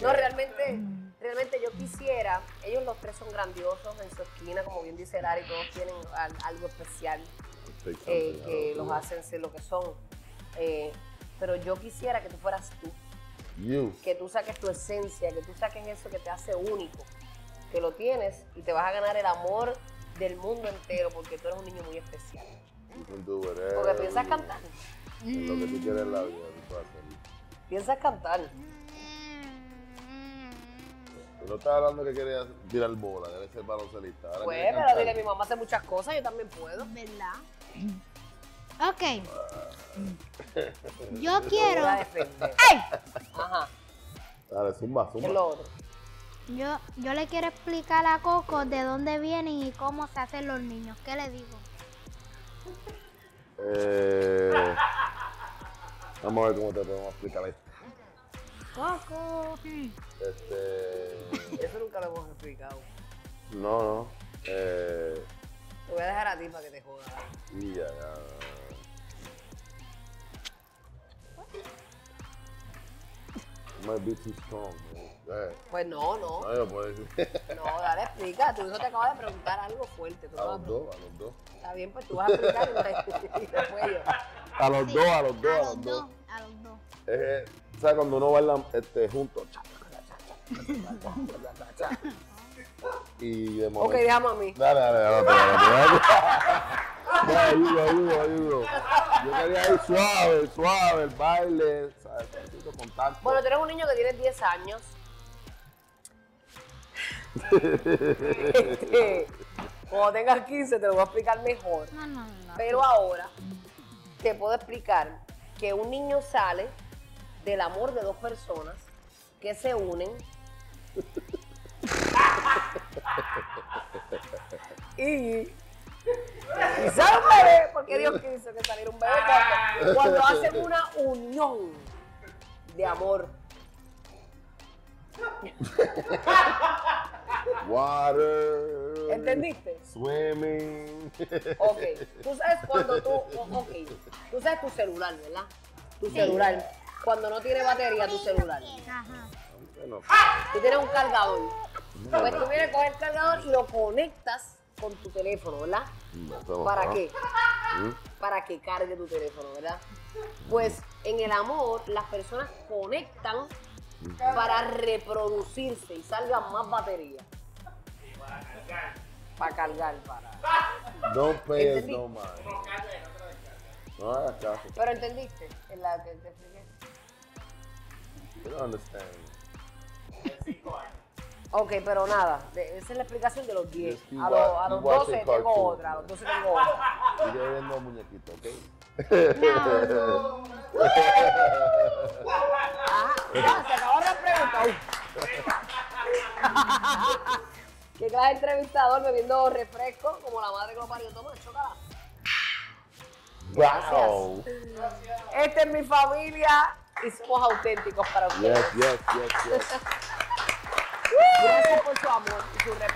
No, realmente, realmente yo quisiera, ellos los tres son grandiosos en su esquina, como bien dice Lari, todos tienen al- algo especial eh, que los hacen ser lo que son. Eh, pero yo quisiera que tú fueras tú, You. que tú saques tu esencia, que tú saques eso que te hace único, que lo tienes y te vas a ganar el amor del mundo entero porque tú eres un niño muy especial. Whatever. Porque piensas cantar, Lo que tú quieras en la vida, tú piensas cantar. Y no estás hablando que querías tirar bola, que eres ser baloncelista. Ahora Pues, quieres pero dile, mi mamá hace muchas cosas, yo también puedo. ¿Verdad? Ok. Yo quiero. ¡Ey! Ajá, Dale, zumba, ¿qué es zumba. lo otro? Yo, yo le quiero explicar a Coco de dónde vienen y cómo se hacen los niños. ¿Qué le digo? Eh, vamos a ver cómo te podemos explicar esto. Coco. Este, Eso nunca lo hemos explicado. no, no. Eh, Te voy a dejar a ti para que te jodas. y ya, ya. might be too strong, man. Ahead. Pues no, no. No, yo puedo decir. No, dale, explica. Tu hijo te acaba de preguntar algo fuerte. Tú A los dos, a los dos. Está bien, pues tú vas a explicar y después yo. A los dos, a los dos, A los dos, dos. a los dos. Eh, ¿Sabes cuando uno baila este, juntos? Y de Ok, momento. déjame a mí. Dale, dale, dale, dale, dale. Dale, ayudo, ayudo, ayudo. Yo quería ir suave, suave, el baile, ¿sabes? Poquito contacto. Bueno, tú eres un niño que tiene 10 años. Este, Cuando tengas 15 te lo voy a explicar mejor. No, no, no. Pero ahora te puedo explicar que un niño sale del amor de dos personas que se unen y, sale un bebé, porque Dios quiso que saliera un bebé cuando, cuando hacen una unión de amor. Water. ¿Entendiste? Swimming. Ok, tú sabes cuando tú, ok, tú sabes tu celular, ¿verdad? Tu celular, cuando no tiene batería tu celular. Ajá. Tú tienes un cargador. Pues tú vienes a coger el cargador y lo conectas con tu teléfono, ¿verdad? ¿Para qué? ¿Mm? Para que cargue tu teléfono, ¿verdad? Pues en el amor las personas conectan para reproducirse y salgan más baterías. Para cargar, para. Don't pay us ¿Entendí? no mind. No hagas caso. Pero entendiste en la que te expliqué. You don't understand. Ok, pero nada, esa es la explicación de los 10. Just keep A, los- a los keep watching 12 tengo otra, a los man. 12 tengo otra. Sigue viendo muñequitos, ¿ok? Ajá, ya, se acabó la pregunta. ¿Qué clase de entrevistador bebiendo refresco como la madre que lo parió? Toma, chócala. Wow. Esta es mi familia y somos auténticos para ustedes. Yes, yes, yes, yes. Graças por seu amor, juro, é